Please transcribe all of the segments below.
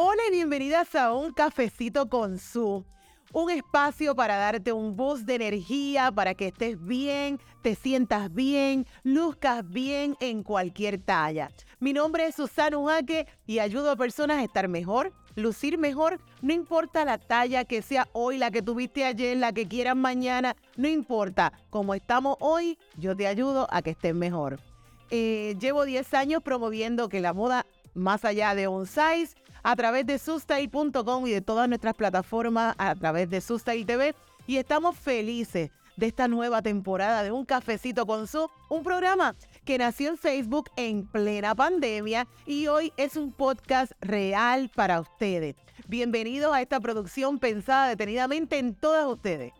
Hola y bienvenidas a un cafecito con su. Un espacio para darte un boost de energía, para que estés bien, te sientas bien, luzcas bien en cualquier talla. Mi nombre es Susana Ujaque y ayudo a personas a estar mejor, lucir mejor, no importa la talla que sea hoy, la que tuviste ayer, la que quieras mañana, no importa. Como estamos hoy, yo te ayudo a que estés mejor. Eh, llevo 10 años promoviendo que la moda más allá de un size a través de Sustain.com y de todas nuestras plataformas a través de Sustain TV. Y estamos felices de esta nueva temporada de Un Cafecito con Su, un programa que nació en Facebook en plena pandemia y hoy es un podcast real para ustedes. Bienvenidos a esta producción pensada detenidamente en todas ustedes.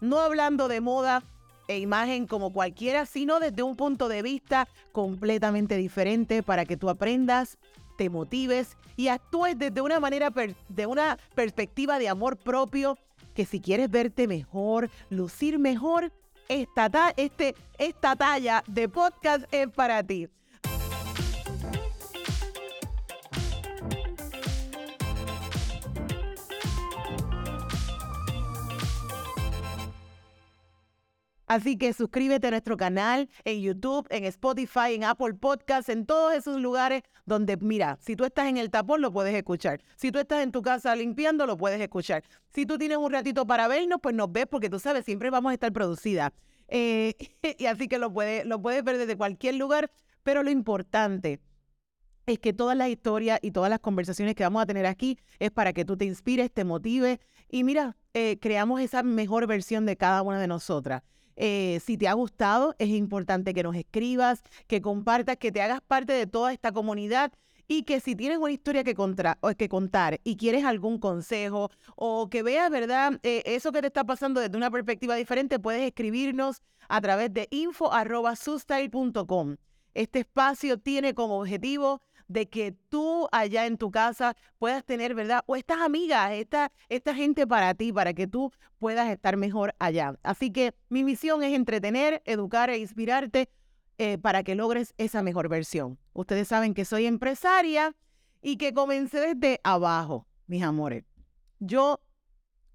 No hablando de moda, e imagen como cualquiera, sino desde un punto de vista completamente diferente para que tú aprendas, te motives y actúes desde una manera, de una perspectiva de amor propio, que si quieres verte mejor, lucir mejor, esta, este, esta talla de podcast es para ti. Así que suscríbete a nuestro canal en YouTube, en Spotify, en Apple Podcasts, en todos esos lugares donde, mira, si tú estás en el tapón, lo puedes escuchar. Si tú estás en tu casa limpiando, lo puedes escuchar. Si tú tienes un ratito para vernos, pues nos ves porque tú sabes, siempre vamos a estar producidas. Eh, y así que lo puedes, lo puedes ver desde cualquier lugar, pero lo importante es que todas las historias y todas las conversaciones que vamos a tener aquí es para que tú te inspires, te motives y mira, eh, creamos esa mejor versión de cada una de nosotras. Eh, si te ha gustado, es importante que nos escribas, que compartas, que te hagas parte de toda esta comunidad y que si tienes una historia que, que contar y quieres algún consejo o que veas, ¿verdad? Eh, eso que te está pasando desde una perspectiva diferente, puedes escribirnos a través de info.sustyle.com. Este espacio tiene como objetivo de que tú allá en tu casa puedas tener, ¿verdad? O estas amigas, esta, esta gente para ti, para que tú puedas estar mejor allá. Así que mi misión es entretener, educar e inspirarte eh, para que logres esa mejor versión. Ustedes saben que soy empresaria y que comencé desde abajo, mis amores. Yo,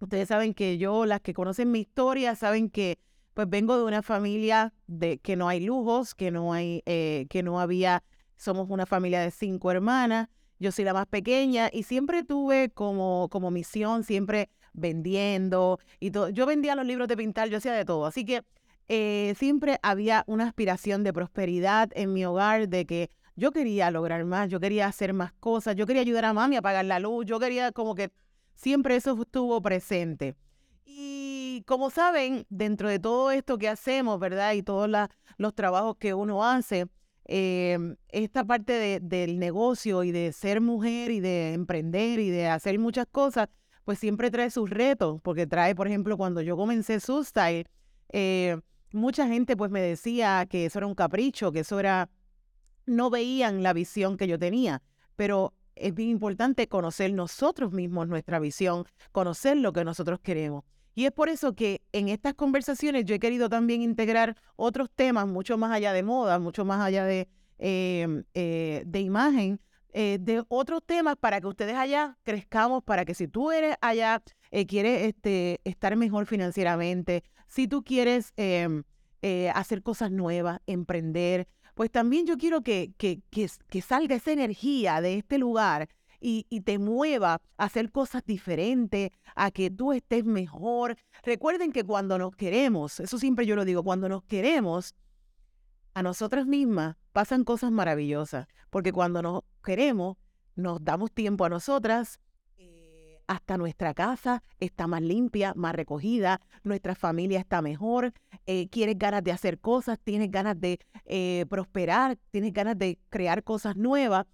ustedes saben que yo, las que conocen mi historia, saben que pues vengo de una familia de que no hay lujos, que no hay, eh, que no había somos una familia de cinco hermanas. Yo soy la más pequeña y siempre tuve como, como misión, siempre vendiendo y todo. Yo vendía los libros de pintar, yo hacía de todo. Así que eh, siempre había una aspiración de prosperidad en mi hogar, de que yo quería lograr más, yo quería hacer más cosas, yo quería ayudar a mami a pagar la luz, yo quería como que siempre eso estuvo presente. Y como saben, dentro de todo esto que hacemos, ¿verdad? Y todos los trabajos que uno hace, Em, esta parte del negocio y de ser mujer y de emprender y de hacer muchas cosas, pues siempre trae sus retos, porque trae, por ejemplo, cuando yo comencé Sustyle, eh, mucha gente pues me decía que eso era un capricho, que eso era, no veían la visión que yo tenía, pero es bien importante conocer nosotros mismos nuestra visión, conocer lo que nosotros queremos. Y es por eso que en estas conversaciones yo he querido también integrar otros temas mucho más allá de moda, mucho más allá de, em, eh, imagen, eh, de otros temas para que ustedes allá crezcamos, para que si tú eres allá, eh, quieres este, estar mejor financieramente, si tú quieres em, hacer cosas nuevas, emprender, pues también yo quiero que salga esa energía de este lugar y, te mueva a hacer cosas diferentes, a que tú estés mejor. Recuerden que cuando nos queremos, eso siempre yo lo digo, cuando nos queremos, a nosotras mismas pasan cosas maravillosas, porque cuando nos queremos, nos damos tiempo a nosotras, eh, hasta nuestra casa está más limpia, más recogida, nuestra familia está mejor, eh, quieres ganas de hacer cosas, tienes ganas de eh, prosperar, tienes ganas de crear cosas nuevas.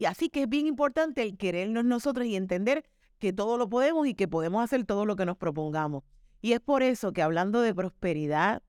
Y así que es bien importante el querernos nosotros y entender que todo lo podemos y que podemos hacer todo lo que nos propongamos. Y es por eso que hablando de prosperidad,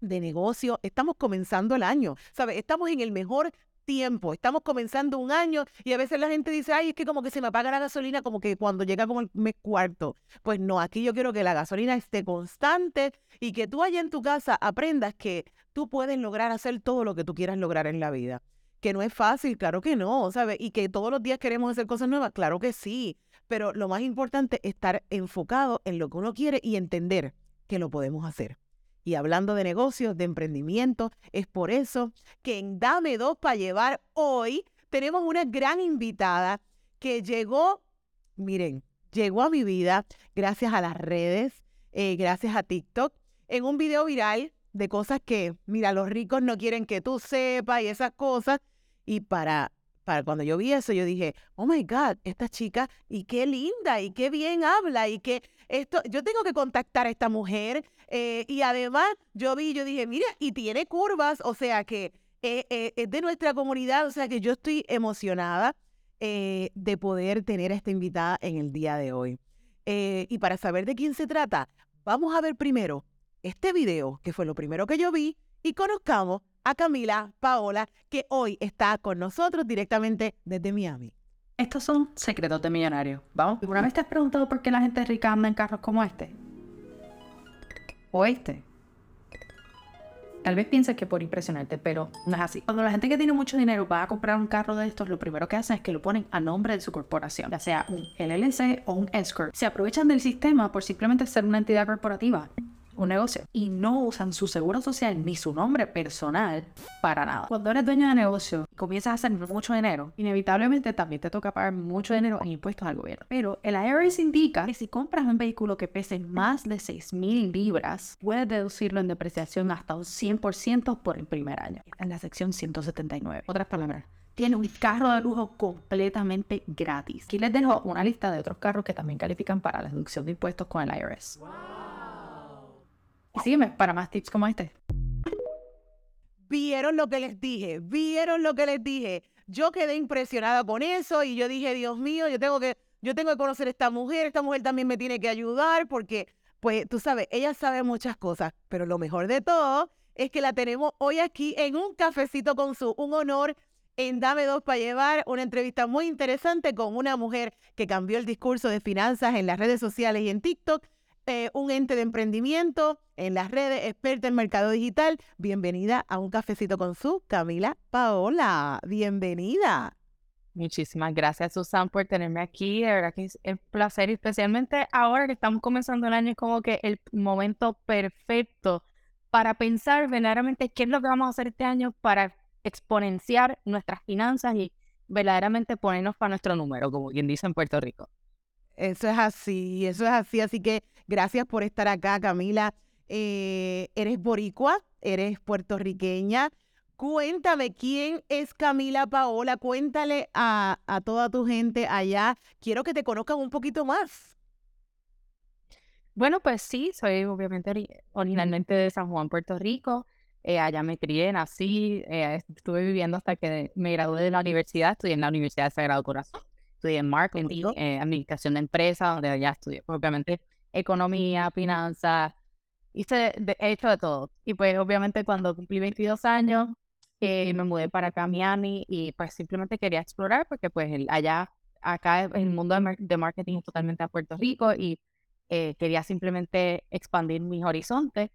de negocio, estamos comenzando el año, ¿sabes? Estamos en el mejor tiempo, estamos comenzando un año y a veces la gente dice, ay, es que como que se me apaga la gasolina como que cuando llega como el mes cuarto. Pues no, aquí yo quiero que la gasolina esté constante y que tú allá en tu casa aprendas que tú puedes lograr hacer todo lo que tú quieras lograr en la vida que no es fácil, claro que no, ¿sabes? Y que todos los días queremos hacer cosas nuevas, claro que sí. Pero lo más importante es estar enfocado en lo que uno quiere y entender que lo podemos hacer. Y hablando de negocios, de emprendimiento, es por eso que en Dame Dos para Llevar hoy tenemos una gran invitada que llegó, miren, llegó a mi vida gracias a las redes, eh, gracias a TikTok, en un video viral de cosas que, mira, los ricos no quieren que tú sepas y esas cosas. Y para para cuando yo vi eso, yo dije, oh my God, esta chica, y qué linda, y qué bien habla, y que esto, yo tengo que contactar a esta mujer. Eh, y además, yo vi, yo dije, mira, y tiene curvas, o sea que eh, eh, es de nuestra comunidad, o sea que yo estoy emocionada de poder tener a esta invitada en el día de hoy. y para saber de quién se trata, vamos a ver primero este video, que fue lo primero que yo vi, y conozcamos a Camila Paola, que hoy está con nosotros directamente desde Miami. Estos son secretos de millonarios. Vamos, ¿alguna vez te has preguntado por qué la gente rica anda en carros como este? O este. Tal vez pienses que por impresionarte, pero no es así. Cuando la gente que tiene mucho dinero va a comprar un carro de estos, lo primero que hacen es que lo ponen a nombre de su corporación, ya sea un LLC o un escort. Se aprovechan del sistema por simplemente ser una entidad corporativa un negocio y no usan su seguro social ni su nombre personal para nada. Cuando eres dueño de negocio y comienzas a hacer mucho dinero, inevitablemente también te toca pagar mucho dinero en impuestos al gobierno. Pero el IRS indica que si compras un vehículo que pese más de 6.000 libras, puedes deducirlo en depreciación hasta un 100% por el primer año. En la sección 179. Otras palabras, tiene un carro de lujo completamente gratis. Aquí les dejo una lista de otros carros que también califican para la deducción de impuestos con el IRS. Y sígueme para más tips como este. Vieron lo que les dije, vieron lo que les dije. Yo quedé impresionada con eso y yo dije, Dios mío, yo tengo que, yo tengo que conocer a esta mujer, esta mujer también me tiene que ayudar porque, pues, tú sabes, ella sabe muchas cosas, pero lo mejor de todo es que la tenemos hoy aquí en un cafecito con su, un honor en Dame Dos para Llevar, una entrevista muy interesante con una mujer que cambió el discurso de finanzas en las redes sociales y en TikTok eh, un ente de emprendimiento en las redes, experta en mercado digital. Bienvenida a un cafecito con su Camila Paola. Bienvenida. Muchísimas gracias, Susan, por tenerme aquí. De verdad que es un placer, especialmente ahora que estamos comenzando el año, es como que el momento perfecto para pensar verdaderamente qué es lo que vamos a hacer este año para exponenciar nuestras finanzas y verdaderamente ponernos para nuestro número, como quien dice en Puerto Rico. Eso es así, eso es así. Así que gracias por estar acá, Camila. Eh, eres boricua, eres puertorriqueña. Cuéntame quién es Camila Paola. Cuéntale a, a toda tu gente allá. Quiero que te conozcan un poquito más. Bueno, pues sí, soy obviamente originalmente de San Juan, Puerto Rico. Eh, allá me crié, nací, eh, estuve viviendo hasta que me gradué de la universidad, estudié en la Universidad de Sagrado Corazón estudié marketing, eh, administración de empresas, donde ya estudié, obviamente, economía, finanzas, hice he hecho de todo. Y pues obviamente cuando cumplí 22 años, eh, me mudé para acá a Miami y pues simplemente quería explorar porque pues allá, acá el mundo de, marketing es totalmente a Puerto Rico y eh, quería simplemente expandir mis horizontes.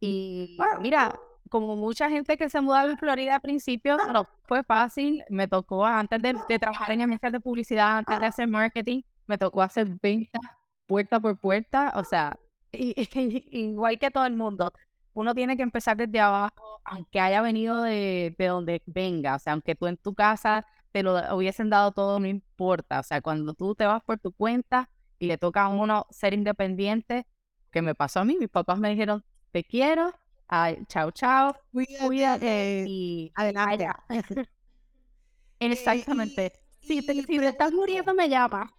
Y mira, como mucha gente que se mudó a Florida al principio, no fue fácil. Me tocó, antes de, trabajar en agencias de publicidad, antes de hacer marketing, me tocó hacer ventas puerta por puerta. O sea, igual que todo el mundo, uno tiene que empezar desde abajo, aunque haya venido de, de donde venga. O sea, aunque tú en tu casa te lo hubiesen dado todo, no importa. O sea, cuando tú te vas por tu cuenta y le toca a uno ser independiente, que me pasó a mí, mis papás me dijeron, te quiero, Ay, chao, chao. Cuídate. Y adelante. Exactamente. Si te, si te estás muriendo, me llama.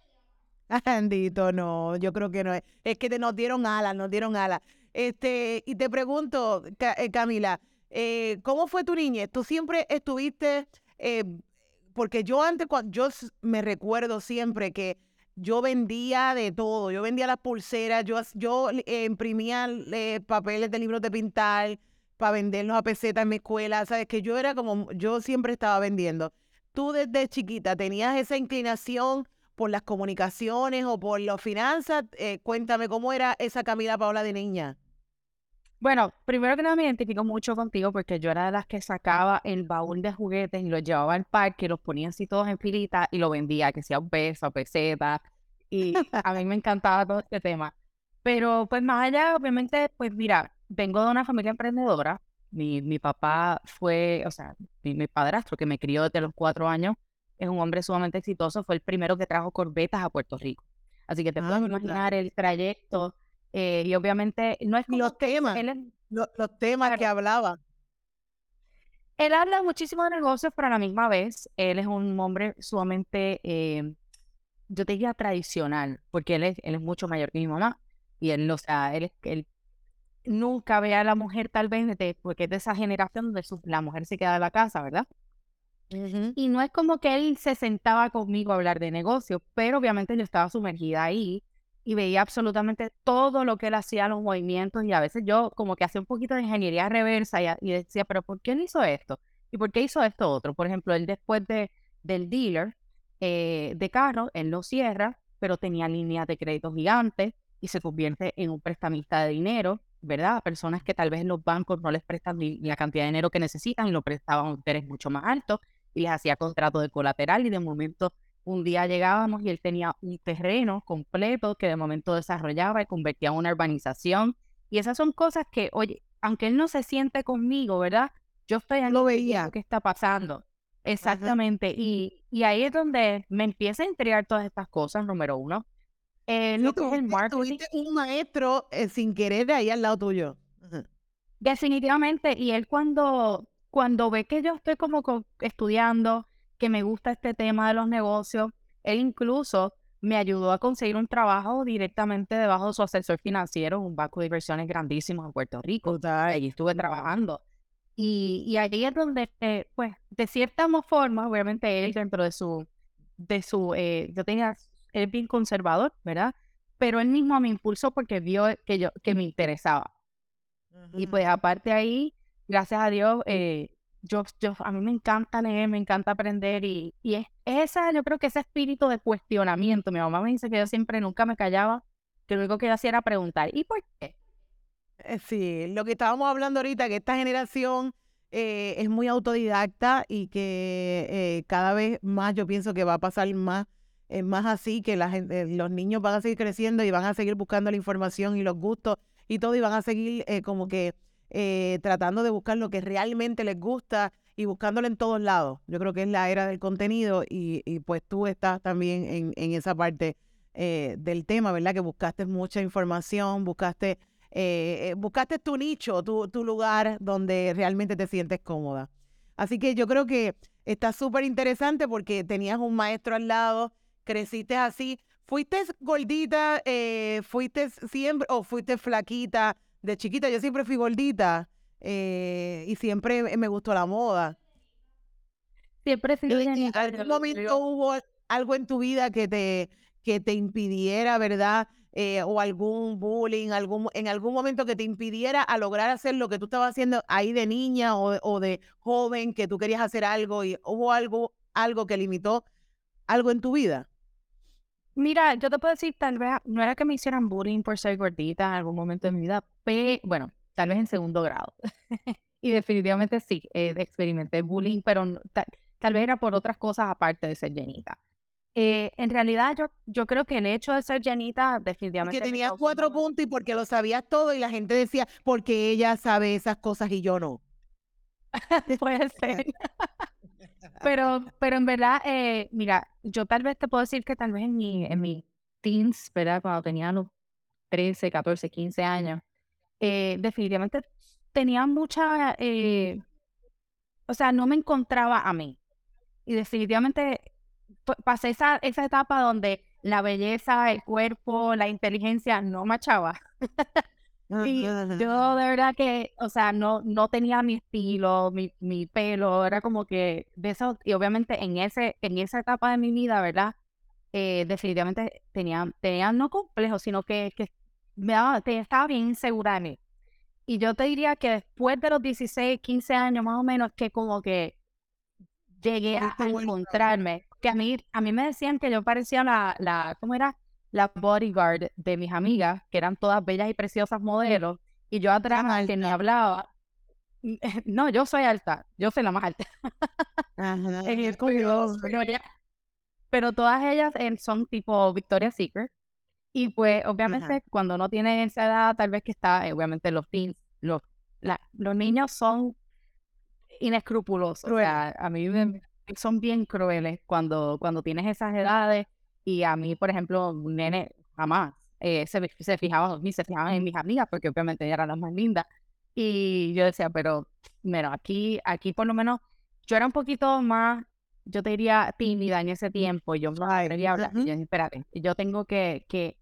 Bendito, no, yo creo que no es. Es que te, nos dieron alas, nos dieron alas. Este, y te pregunto, eh, Camila, eh, ¿cómo fue tu niñez? ¿Tú siempre estuviste, eh, porque yo antes, cuando, yo me recuerdo siempre que yo vendía de todo. Yo vendía las pulseras, yo, yo eh, imprimía papeles de libros de pintar para venderlos a peseta en mi escuela. Sabes que yo era como, yo siempre estaba vendiendo. Tú desde chiquita tenías esa inclinación por las comunicaciones o por las finanzas. Eh, cuéntame cómo era esa Camila Paola de niña. Bueno, primero que nada me identifico mucho contigo porque yo era de las que sacaba el baúl de juguetes y los llevaba al parque, los ponía así todos en filita y lo vendía, que sea un peso, peseta. Y a mí me encantaba todo este tema. Pero pues más allá, obviamente, pues mira, vengo de una familia emprendedora. Mi, mi papá fue, o sea, mi, mi padrastro que me crió desde los cuatro años, es un hombre sumamente exitoso, fue el primero que trajo corbetas a Puerto Rico. Así que te Ah, puedes brutal. imaginar el trayecto. eh, y obviamente no es como los temas, él es- lo- los, temas que hablaba. Él habla muchísimo de negocios, pero a la misma vez, él es un hombre sumamente, eh, yo te diría tradicional, porque él es, él es mucho mayor que mi mamá. Y él, o sea, él, él nunca ve a la mujer tal vez, de- porque es de esa generación donde su- la mujer se queda en la casa, ¿verdad? Y no es como que él se sentaba conmigo a hablar de negocios, pero obviamente yo estaba sumergida ahí y veía absolutamente todo lo que él hacía, los movimientos, y a veces yo como que hacía un poquito de ingeniería reversa y decía, pero ¿por qué él hizo esto? ¿Y por qué hizo esto otro? Por ejemplo, él después de, del dealer eh, de carro, él lo cierra, pero tenía líneas de crédito gigantes y se convierte en un prestamista de dinero, ¿verdad? A personas que tal vez los bancos no les prestan ni la cantidad de dinero que necesitan y lo prestaban a un interés mucho más alto y les hacía contrato de colateral y de momento un día llegábamos y él tenía un terreno completo que de momento desarrollaba y convertía en una urbanización. Y esas son cosas que, oye, aunque él no se siente conmigo, ¿verdad? Yo estoy aquí Lo veía. qué está pasando. Exactamente. Y, y ahí es donde me empieza a intrigar todas estas cosas, número uno. Eh, lo que es el tuviste- marketing. tuviste un maestro eh, sin querer de ahí al lado tuyo. Definitivamente, y él cuando, cuando ve que yo estoy como co- estudiando, que me gusta este tema de los negocios, él incluso me ayudó a conseguir un trabajo directamente debajo de su asesor financiero, un banco de inversiones grandísimo en Puerto Rico. Brutal. Allí estuve trabajando. Y, y allí es donde, eh, pues, de cierta forma, obviamente él dentro de su, de su, eh, yo tenía, él es bien conservador, ¿verdad? Pero él mismo me impulsó porque vio que yo, que me interesaba. Y Ujú. pues aparte ahí, gracias a Dios, eh, yo, yo, a mí me encanta leer, me encanta aprender y, y es esa, yo creo que ese espíritu de cuestionamiento, mi mamá me dice que yo siempre nunca me callaba, que lo único que yo hacía era preguntar, ¿y por qué? Eh, Sí, lo que estábamos hablando ahorita, que esta generación eh, es muy autodidacta y que eh, cada vez más yo pienso que va a pasar más, eh, más así, que la gente, los niños van a seguir creciendo y van a seguir buscando la información y los gustos y todo, y van a seguir eh, como que eh, tratando de buscar lo que realmente les gusta y buscándolo en todos lados. Yo creo que es la era del contenido y, pues tú estás también en, esa parte eh, del tema, ¿verdad? Que buscaste mucha información, buscaste eh, eh, buscaste tu nicho, tu, lugar donde realmente te sientes cómoda. Así que yo creo que está súper interesante porque tenías un maestro al lado, creciste así. ¿Fuiste gordita, fuiste siempre o fuiste flaquita de chiquita? Yo siempre fui gordita eh, y siempre me gustó la moda. Siempre sido ¿En algún momento hubo algo en tu vida que te, que te impidiera, verdad? Eh, o algún bullying, algún, en algún momento que te impidiera a lograr hacer lo que tú estabas haciendo ahí de niña o, o de joven, que tú querías hacer algo y hubo algo, algo que limitó algo en tu vida. Mira, yo te puedo decir, tal vez no era que me hicieran bullying por ser gordita en algún momento de mi vida, pero bueno, tal vez en segundo grado. y definitivamente sí, eh, experimenté bullying, pero no- tal, tal vez era por otras cosas aparte de ser llenita. Eh, en realidad, yo, yo creo que el hecho de ser llenita definitivamente Que tenías cuatro puntos y porque lo sabías todo y la gente decía, porque ella sabe esas cosas y yo no. Puede ser. Pero, pero en verdad, eh, mira, yo tal vez te puedo decir que tal vez en mi, en mi teens, ¿verdad? Cuando tenía los 13, 14, 15 años, eh, definitivamente tenía mucha, eh, o sea, no me encontraba a mí. Y definitivamente pa- pasé esa, esa etapa donde la belleza, el cuerpo, la inteligencia no machaba. Y yo de verdad que, o sea, no, no tenía mi estilo, mi, mi pelo, era como que de eso, y obviamente en ese, en esa etapa de mi vida, ¿verdad? Eh, definitivamente tenía, tenía no complejo, sino que, que me daba, estaba bien insegura de mí. Y yo te diría que después de los 16, 15 años más o menos, que como que llegué a, encontrarme, que a mí, a mí me decían que yo parecía la, la, ¿cómo era? La bodyguard de mis amigas, que eran todas bellas y preciosas modelos, Y yo atrás, que me hablaba, no, yo soy alta, yo soy la más alta. Ajá, Eh, pero, pero todas ellas eh, son tipo Victoria's Secret. Y pues, obviamente, cuando no tiene esa edad, tal vez que está, eh, obviamente, los teens, los, la- los niños son inescrupulosos. O sea, a mí me- son bien crueles cuando, cuando tienes esas edades. Y a mí, por ejemplo, un nene jamás eh, se, se fijaban, ni se fijaban en mis amigas, porque obviamente ellas eran las más lindas. Y yo decía, pero, mira, aquí, aquí por lo menos, yo era un poquito más, yo te diría tímida en ese tiempo, yo no me Ay, atrevía a hablar. Y yo dije, espérate, yo tengo que, que,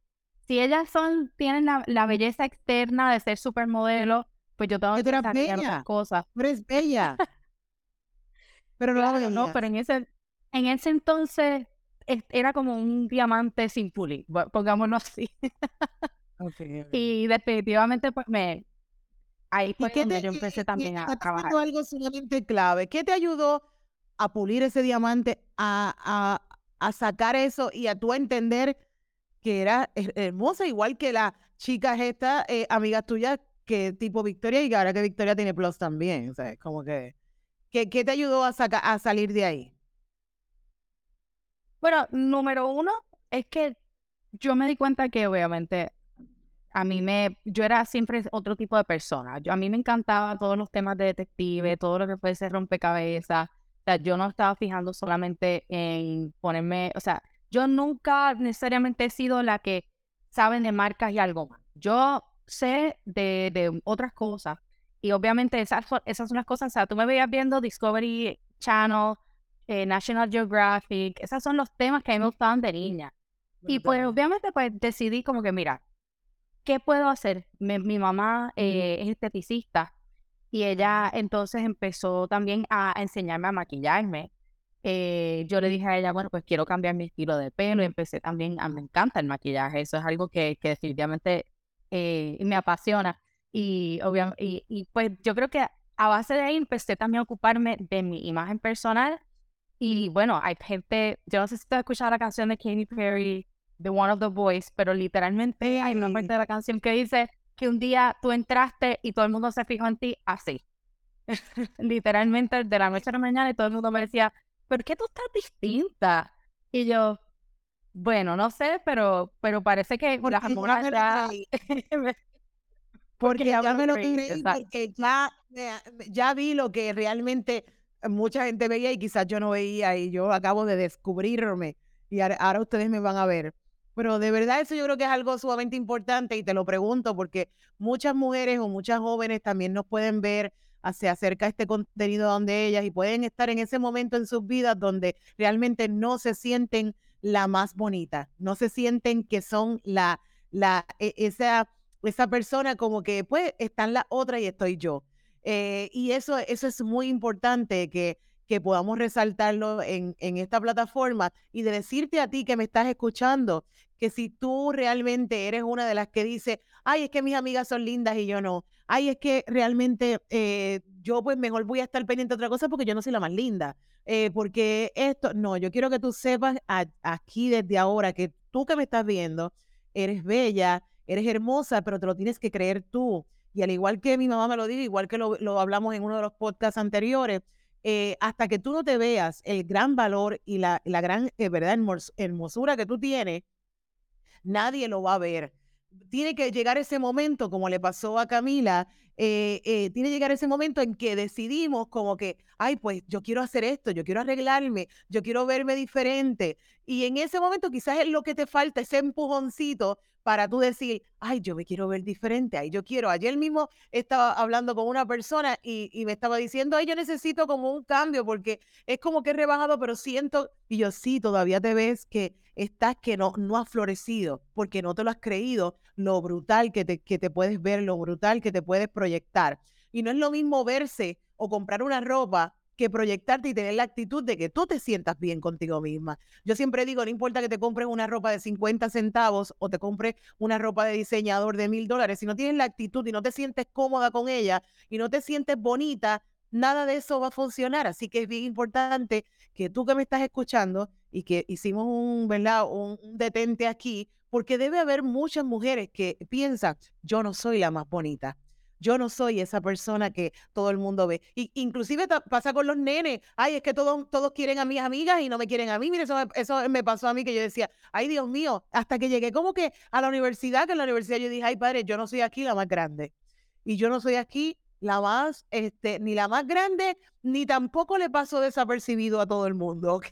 si ellas son, tienen la, la belleza externa de ser supermodelo, pues yo tengo Que bella. otras cosas. Tú eres bella. Pero no Claro, no, pero en ese, en ese entonces es- era como un diamante sin pulir, pongámoslo así. Y definitivamente, pues me. Ahí ¿Y fue qué donde te, yo empecé y- también y a trabajar. algo sumamente clave? ¿Qué te ayudó a pulir ese diamante, a, a, a sacar eso y a tú entender que era her- hermosa, igual que la chica esta, eh, amigas tuyas, que tipo Victoria, y que ahora que Victoria tiene plus también, o sea, como que, ¿qué, qué te ayudó a, saca- a salir de ahí? Bueno, número uno es que yo me di cuenta que obviamente a mí me, yo era siempre otro tipo de persona. A mí me encantaba todos los temas de detective, todo lo que puede ser rompecabezas. O sea, yo no estaba fijando solamente en ponerme, o sea, yo nunca necesariamente he sido la que sabe de marcas y algo más. Yo sé de, de otras cosas y obviamente esas, esas son las cosas, o sea, tú me veías viendo Discovery Channel, eh, National Geographic, esos son los temas que a mí me gustaban de niña. Y pues obviamente pues decidí como que, mira, ¿qué puedo hacer? Mi mamá eh, es esteticista y ella entonces empezó también a enseñarme a maquillarme. Eh, yo le dije a ella, bueno, pues quiero cambiar mi estilo de pelo y empecé también, a, me encanta el maquillaje, eso es algo que, que definitivamente eh, me apasiona. Y, obvia- y, y pues yo creo que a base de ahí empecé también a ocuparme de mi imagen personal. Y bueno, hay gente, yo no sé si tú has escuchado la canción de Katy Perry, The One of the Boys, pero literalmente hay una parte de la canción que dice que un día tú entraste y todo el mundo se fijó en ti así. literalmente de la noche a la mañana y todo el mundo me decía, ¿por qué tú estás distinta? Y yo, bueno, no sé, pero, pero parece que Porque las hormonas ya... creí. Porque ya me lo creí, porque ya, ya vi lo que realmente mucha gente veía y quizás yo no veía y yo acabo de descubrirme y ahora, ustedes me van a ver. Pero de verdad eso yo creo que es algo sumamente importante y te lo pregunto porque muchas mujeres o muchas jóvenes también nos pueden ver, a- se acerca este contenido donde ellas y pueden estar en ese momento en sus vidas donde realmente no se sienten la más bonita, no se sienten que son la, la, e- esa esa persona como que pues están la otra y estoy yo. Eh, y eso, eso es muy importante que, que podamos resaltarlo en, en esta plataforma y de decirte a ti que me estás escuchando que si tú realmente eres una de las que dice, ay, es que mis amigas son lindas y yo no, ay, es que realmente eh, yo pues mejor voy a estar pendiente de otra cosa porque yo no soy la más linda, eh, porque esto, no, yo quiero que tú sepas aquí desde ahora que tú que me estás viendo, eres bella, eres hermosa, pero te lo tienes que creer tú. Y al igual que mi mamá me lo dijo, igual que lo, hablamos en uno de los podcasts anteriores, eh, hasta que tú no te veas el gran valor y la, la gran, eh, ¿verdad? hermos- hermosura que tú tienes, nadie lo va a ver. Tiene que llegar ese momento, como le pasó a Camila, eh, eh, tiene que llegar ese momento en que decidimos como que, ay, pues yo quiero hacer esto, yo quiero arreglarme, yo quiero verme diferente. Y en ese momento quizás es lo que te falta, ese empujoncito para tú decir, ay, yo me quiero ver diferente, ay, yo quiero. Ayer mismo estaba hablando con una persona y, me estaba diciendo, ay, yo necesito como un cambio porque es como que he rebajado, pero siento, y yo sí, todavía te ves que estás que no, no has florecido porque no te lo has creído, lo brutal que te, que te puedes ver, lo brutal que te puedes proyectar. Y no es lo mismo verse o comprar una ropa que proyectarte y tener la actitud de que tú te sientas bien contigo misma. Yo siempre digo, no importa que te compres una ropa de 50 centavos o te compres una ropa de diseñador de mil dólares, si no tienes la actitud y no te sientes cómoda con ella y no te sientes bonita, nada de eso va a funcionar. Así que es bien importante que tú que me estás escuchando y que hicimos un, ¿verdad? Un, detente aquí, porque debe haber muchas mujeres que piensan, yo no soy la más bonita. Yo no soy esa persona que todo el mundo ve. Y, inclusive pasa con los nenes. Ay, es que todos, todos quieren a mis amigas y no me quieren a mí. Mire, eso eso me pasó a mí que yo decía, ay, Dios mío, hasta que llegué como que a la universidad, que en la universidad yo dije, ay, padre, yo no soy aquí la más grande. Y yo no soy aquí la más, este, ni la más grande, ni tampoco le pasó desapercibido a todo el mundo, ¿ok?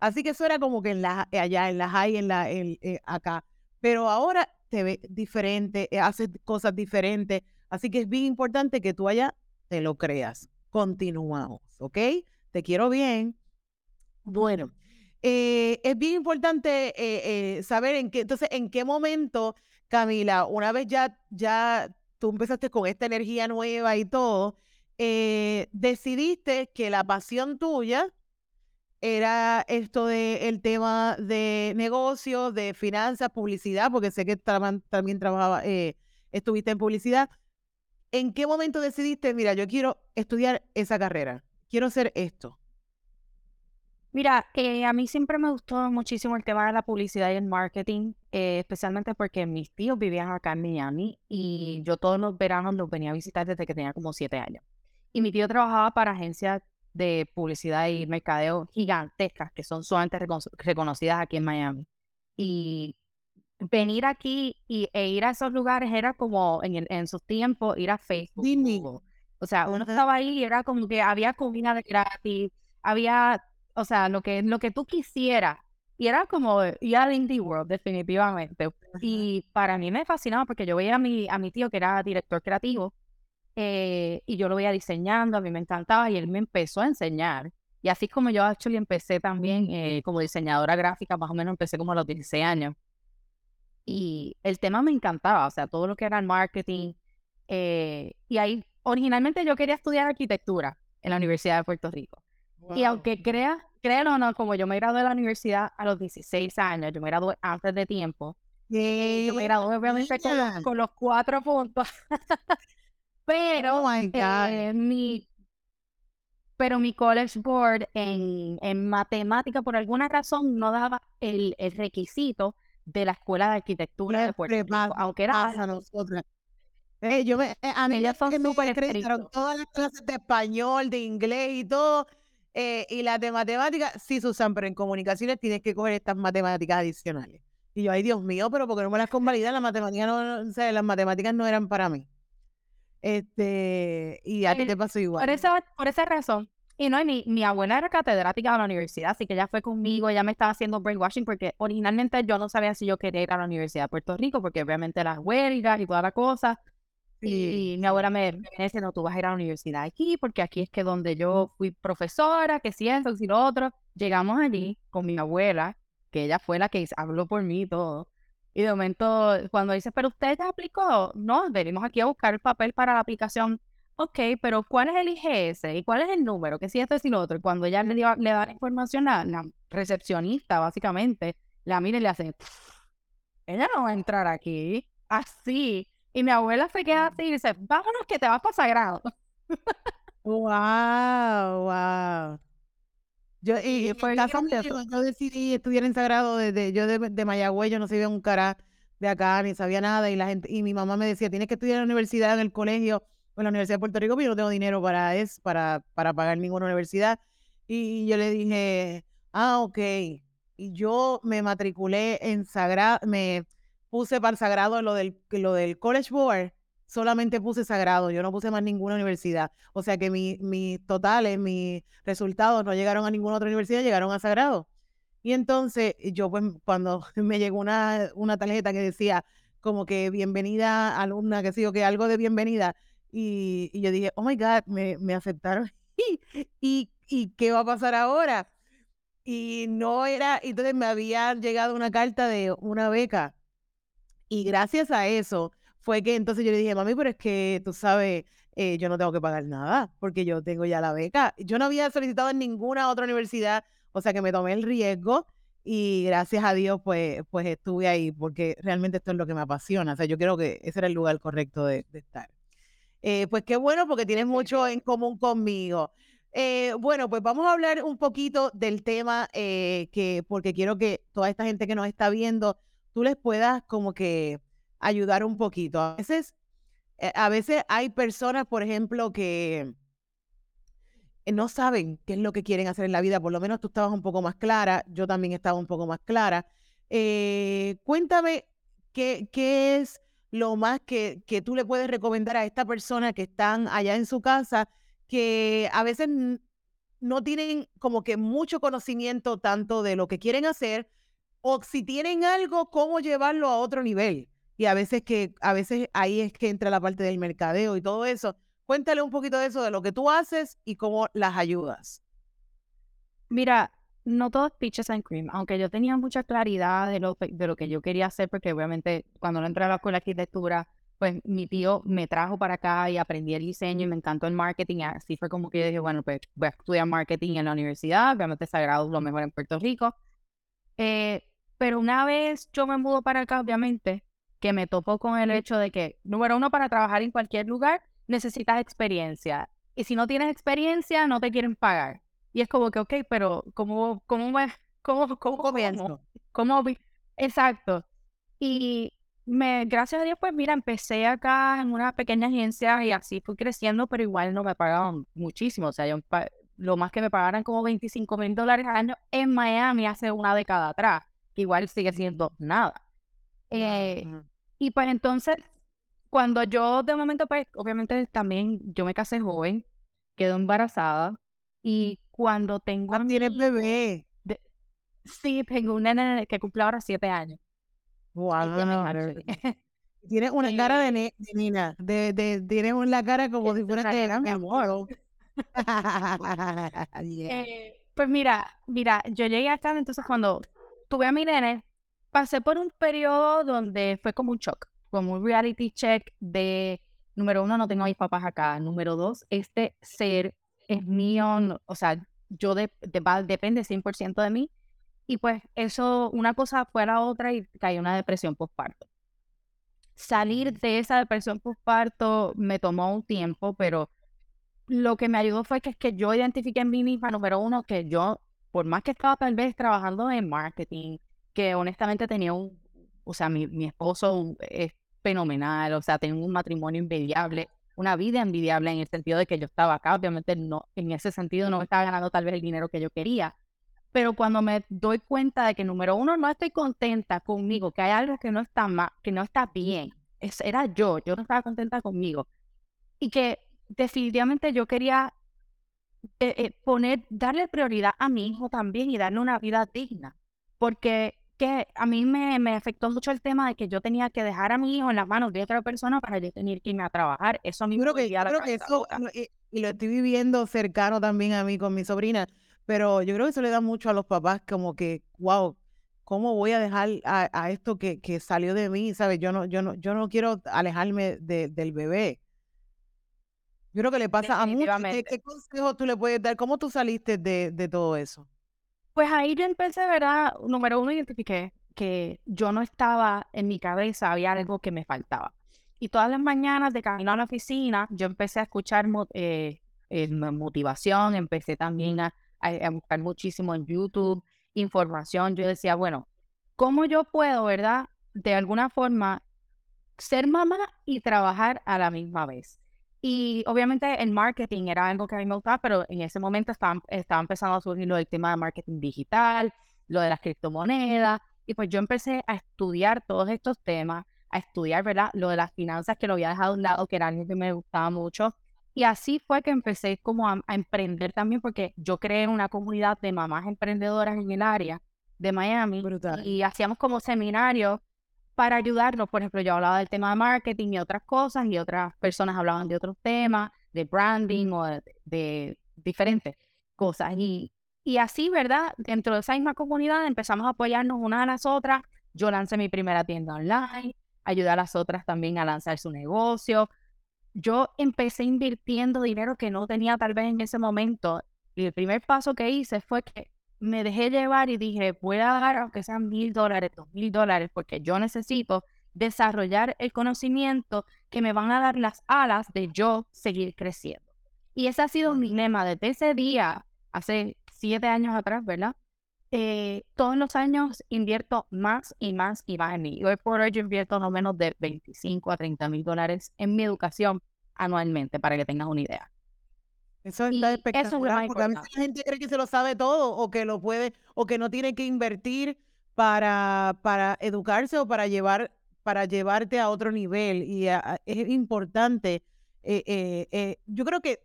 Así que eso era como que en la, allá, en la high, en la, en, eh, acá. Pero ahora te ve diferente, eh, haces cosas diferentes. Así que es bien importante que tú allá te lo creas. Continuamos, ¿ok? Te quiero bien. Bueno, eh, es bien importante saber en qué, entonces, en qué momento, Camila, una vez ya, ya tú empezaste con esta energía nueva y todo, eh, decidiste que la pasión tuya era esto de tema de negocios, de finanzas, publicidad, porque sé que también trabajaba, eh, estuviste en publicidad. ¿En qué momento decidiste, mira, yo quiero estudiar esa carrera, quiero hacer esto? Mira, a mí siempre me gustó muchísimo el tema de la publicidad y el marketing, eh, especialmente porque mis tíos vivían acá en Miami y yo todos los veranos los venía a visitar desde que tenía como siete años. Y mi tío trabajaba para agencias de publicidad y mercadeo gigantescas que son sumamente reconocidas aquí en Miami. Y venir aquí y, e ir a esos lugares era como en, en sus tiempos ir a Facebook. O sea, uno estaba ahí y era como que había comida de gratis, había o sea, lo que, lo que tú quisieras. Y era como ir al Indie World, definitivamente. Y para mí me fascinaba porque yo veía a mi, a mi tío que era director creativo eh, y yo lo veía diseñando, a mí me encantaba y él me empezó a enseñar. Y así como yo actually empecé también eh, como diseñadora gráfica, más o menos empecé como a los 16 años. Y el tema me encantaba, o sea, todo lo que era el marketing. Eh, y ahí, originalmente yo quería estudiar arquitectura en la Universidad de Puerto Rico. Y aunque creas créelo o no, como yo me gradué de la universidad a los 16 años, yo me gradué antes de tiempo. Yo me gradué obviamente con los, cuatro puntos. pero oh eh, mi pero mi college board en, en matemática por alguna razón no daba el, el requisito de la escuela de arquitectura de Puerto Rico, aunque era a nosotros. Eh, yo me, eh, a mí ya son súper todas las clases de español, de inglés y todo, eh, y las de matemáticas sí se usan, pero en comunicaciones tienes que coger estas matemáticas adicionales. Y yo, ay Dios mío, pero porque no me las convalidan, las matemáticas no, las matemáticas no eran para mí. Este, y a ti te pasó igual. Por esa, por esa razón. Y no, mi, mi abuela era catedrática de la universidad, así que ella fue conmigo, ella me estaba haciendo brainwashing porque originalmente yo no sabía si yo quería ir a la Universidad de Puerto Rico, porque obviamente las huelgas y toda la cosa. Y, mi abuela me, dice, no, tú vas a ir a la universidad aquí, porque aquí es que donde yo fui profesora, que si eso, que si lo otro. Llegamos allí con mi abuela, que ella fue la que habló por mí y todo. Y de momento, cuando dice, pero usted ya aplicó, no, venimos aquí a buscar el papel para la aplicación. Ok, pero ¿cuál es el IGS? ¿Y cuál es el número? Que si esto, y lo otro. Y cuando ella le, dio, le da la información a la recepcionista, básicamente, la mira y le hace, ella no va a entrar aquí. Así. Y mi abuela se queda así y dice, vámonos que te vas para Sagrado. wow, wow. Yo, y, fue yo, decidí estudiar en Sagrado desde yo de, de Mayagüez, yo no sabía un cara de acá, ni sabía nada, y la gente, y mi mamá me decía, tienes que estudiar en la universidad, en el colegio, en la Universidad de Puerto Rico, pero yo no tengo dinero para es, para, para pagar ninguna universidad. Y yo le dije, ah, ok. Y yo me matriculé en Sagrado, me puse para el sagrado lo del, lo del College Board, solamente puse sagrado, yo no puse más ninguna universidad. O sea que mis totales, mis resultados no llegaron a ninguna otra universidad, llegaron a sagrado. Y entonces yo pues cuando me llegó una, una tarjeta que decía como que bienvenida alumna, que sé yo, que algo de bienvenida, y, yo dije, oh my God, me, me aceptaron. ¿Y, ¿Y qué va a pasar ahora? Y no era, entonces me había llegado una carta de una beca y gracias a eso fue que entonces yo le dije, mami, pero es que tú sabes, eh, yo no tengo que pagar nada porque yo tengo ya la beca. Yo no había solicitado en ninguna otra universidad, o sea que me tomé el riesgo y gracias a Dios pues, pues estuve ahí porque realmente esto es lo que me apasiona. O sea, yo creo que ese era el lugar correcto de, estar. Eh, pues qué bueno porque tienes mucho en común conmigo. Eh, bueno, pues vamos a hablar un poquito del tema que, porque quiero que toda esta gente que nos está viendo tú les puedas como que ayudar un poquito. A veces eh, a veces hay personas, por ejemplo, que eh, no saben qué es lo que quieren hacer en la vida. Por lo menos tú estabas un poco más clara, yo también estaba un poco más clara. Eh, cuéntame qué, qué es lo más que, que tú le puedes recomendar a esta persona que están allá en su casa, que a veces no tienen como que mucho conocimiento tanto de lo que quieren hacer o si tienen algo, cómo llevarlo a otro nivel. Y a veces que a veces ahí es que entra la parte del mercadeo y todo eso. Cuéntale un poquito de eso, de lo que tú haces y cómo las ayudas. Mira, no todo es peaches and cream, aunque yo tenía mucha claridad de lo, de lo que yo quería hacer, porque obviamente cuando entré a la escuela de arquitectura, pues mi tío me trajo para acá y aprendí el diseño y me encantó el marketing. Así fue como que yo dije, bueno, pues voy a estudiar marketing en la universidad, obviamente sagrado lo mejor en Puerto Rico. Eh, pero una vez yo me mudo para acá, obviamente, que me topo con el hecho de que, número uno, para trabajar en cualquier lugar necesitas experiencia. Y si no tienes experiencia, no te quieren pagar. Y es como que, ok, pero ¿cómo, cómo, cómo, cómo comienzo? ¿Cómo, exacto. Y me, gracias a Dios, pues mira, empecé acá en una pequeña agencia y así fui creciendo, pero igual no me pagaban muchísimo. O sea, yo, lo más que me pagaran como 25 mil dólares al año en Miami hace una década atrás, igual sigue siendo nada. Eh, y pues entonces, cuando yo de momento, pues obviamente también yo me casé joven, quedo embarazada y cuando tengo... Ah, tienes bebé. sí, tengo una nena que cumple ahora siete años. Wow. Tienes una cara de, de nena, de, de, tienes una cara como si fuera de mi amor. Eh, pues mira, mira, yo llegué acá, entonces cuando tuve a mi nene, pasé por un periodo donde fue como un shock, como un reality check de, número uno, no tengo a mis papás acá, número dos, este ser es mío, o sea, yo de, depende 100% de mí, y pues eso, una cosa fue la otra y caí una depresión postparto. Salir de esa depresión postparto me tomó un tiempo, pero lo que me ayudó fue que es que yo identifiqué en mí misma, número uno, que yo, por más que estaba tal vez trabajando en marketing, que honestamente tenía un, o sea, mi, mi esposo es fenomenal, o sea, tengo un matrimonio envidiable, una vida envidiable en el sentido de que yo estaba acá, obviamente no, en ese sentido no estaba ganando tal vez el dinero que yo quería, pero cuando me doy cuenta de que número uno no estoy contenta conmigo, que hay algo que no está mal, que no está bien, es, era yo, yo no estaba contenta conmigo y que definitivamente yo quería eh, eh, poner, darle prioridad a mi hijo también y darle una vida digna, porque que a mí me, me, afectó mucho el tema de que yo tenía que dejar a mi hijo en las manos de otra persona para yo tener que irme a trabajar. Eso a mí creo que, creo que eso, y, y, lo estoy viviendo cercano también a mí con mi sobrina, pero yo creo que eso le da mucho a los papás como que, wow, ¿cómo voy a dejar a, esto que, que, salió de mí? ¿Sabes? Yo no, yo no, yo no quiero alejarme de, del bebé. Yo creo que le pasa a muchos. ¿Qué, ¿Qué, consejo tú le puedes dar? ¿Cómo tú saliste de, de todo eso? Pues ahí yo empecé, ¿verdad? Número uno, identifiqué que yo no estaba en mi cabeza, había algo que me faltaba. Y todas las mañanas de camino a la oficina, yo empecé a escuchar eh, eh, motivación, empecé también a, a, buscar muchísimo en YouTube, información. Yo decía, bueno, ¿cómo yo puedo, verdad? De alguna forma, ser mamá y trabajar a la misma vez. Y obviamente el marketing era algo que a mí me gustaba, pero en ese momento estaba, estaba empezando a surgir lo del tema de marketing digital, lo de las criptomonedas, y pues yo empecé a estudiar todos estos temas, a estudiar, ¿verdad? Lo de las finanzas que lo había dejado a un lado, que era algo que me gustaba mucho, y así fue que empecé como a, emprender también, porque yo creé una comunidad de mamás emprendedoras en el área de Miami. Y hacíamos como seminarios para ayudarnos. Por ejemplo, yo hablaba del tema de marketing y otras cosas, y otras personas hablaban de otros temas, de branding o de, diferentes cosas. Y, y así, ¿verdad? Dentro de esa misma comunidad empezamos a apoyarnos unas a las otras. Yo lancé mi primera tienda online, ayudé a las otras también a lanzar su negocio yo empecé invirtiendo dinero que no tenía tal vez en ese momento. Y el primer paso que hice fue que me dejé llevar y dije, voy a dar aunque sean mil dólares, dos mil dólares, porque yo necesito desarrollar el conocimiento que me van a dar las alas de yo seguir creciendo. Y ese ha sido mi lema desde ese día, hace siete años atrás, ¿verdad? eh, todos los años invierto más y más y más en mí. Hoy por hoy yo invierto no menos de 25 a 30 mil dólares en mi educación anualmente, para que tengas una idea. Eso está Y eso es espectacular, porque a veces la gente cree que se lo sabe todo o que lo puede o que no tiene que invertir para, para educarse o para llevar para llevarte a otro nivel y a- a- es importante. eh, eh, eh, yo creo que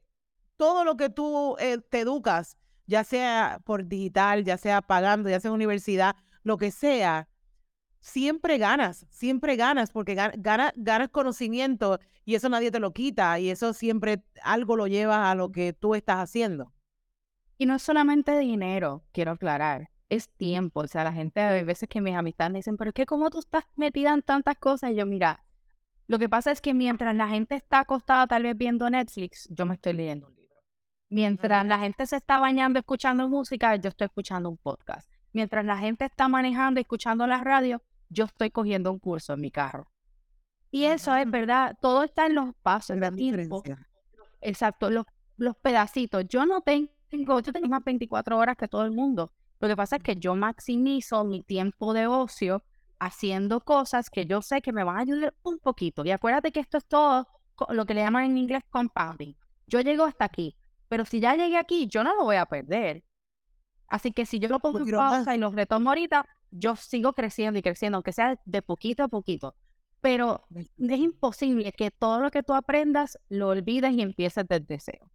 todo lo que tú eh, te educas, ya sea por digital, ya sea pagando, ya sea en universidad, lo que sea, siempre ganas, siempre ganas, porque ga- gana- ganas conocimiento y eso nadie te lo quita y eso siempre algo lo lleva a lo que tú estás haciendo. Y no es solamente dinero, quiero aclarar, es tiempo. O sea, la gente a veces que mis amistades me dicen, pero es que cómo tú estás metida en tantas cosas. Y yo, mira, lo que pasa es que mientras la gente está acostada tal vez viendo Netflix, yo me estoy leyendo un libro. Mientras la gente se está bañando escuchando música, yo estoy escuchando un podcast. Mientras la gente está manejando y escuchando la radio, yo estoy cogiendo un curso en mi carro. Y eso es Ajá. verdad, todo está en los pasos, el tiempo. diferencia. Exacto, los, los pedacitos. Yo no tengo, yo tengo más 24 horas que todo el mundo. Lo que pasa es que yo maximizo mi tiempo de ocio haciendo cosas que yo sé que me van a ayudar un poquito. Y acuérdate que esto es todo lo que le llaman en inglés compounding. Yo llego hasta aquí, pero si ya llegué aquí, yo no lo voy a perder. Así que si yo lo pongo en pausa y lo retomo ahorita, yo sigo creciendo y creciendo, aunque sea de poquito a poquito. Pero es imposible que todo lo que tú aprendas lo olvides y empieces desde cero.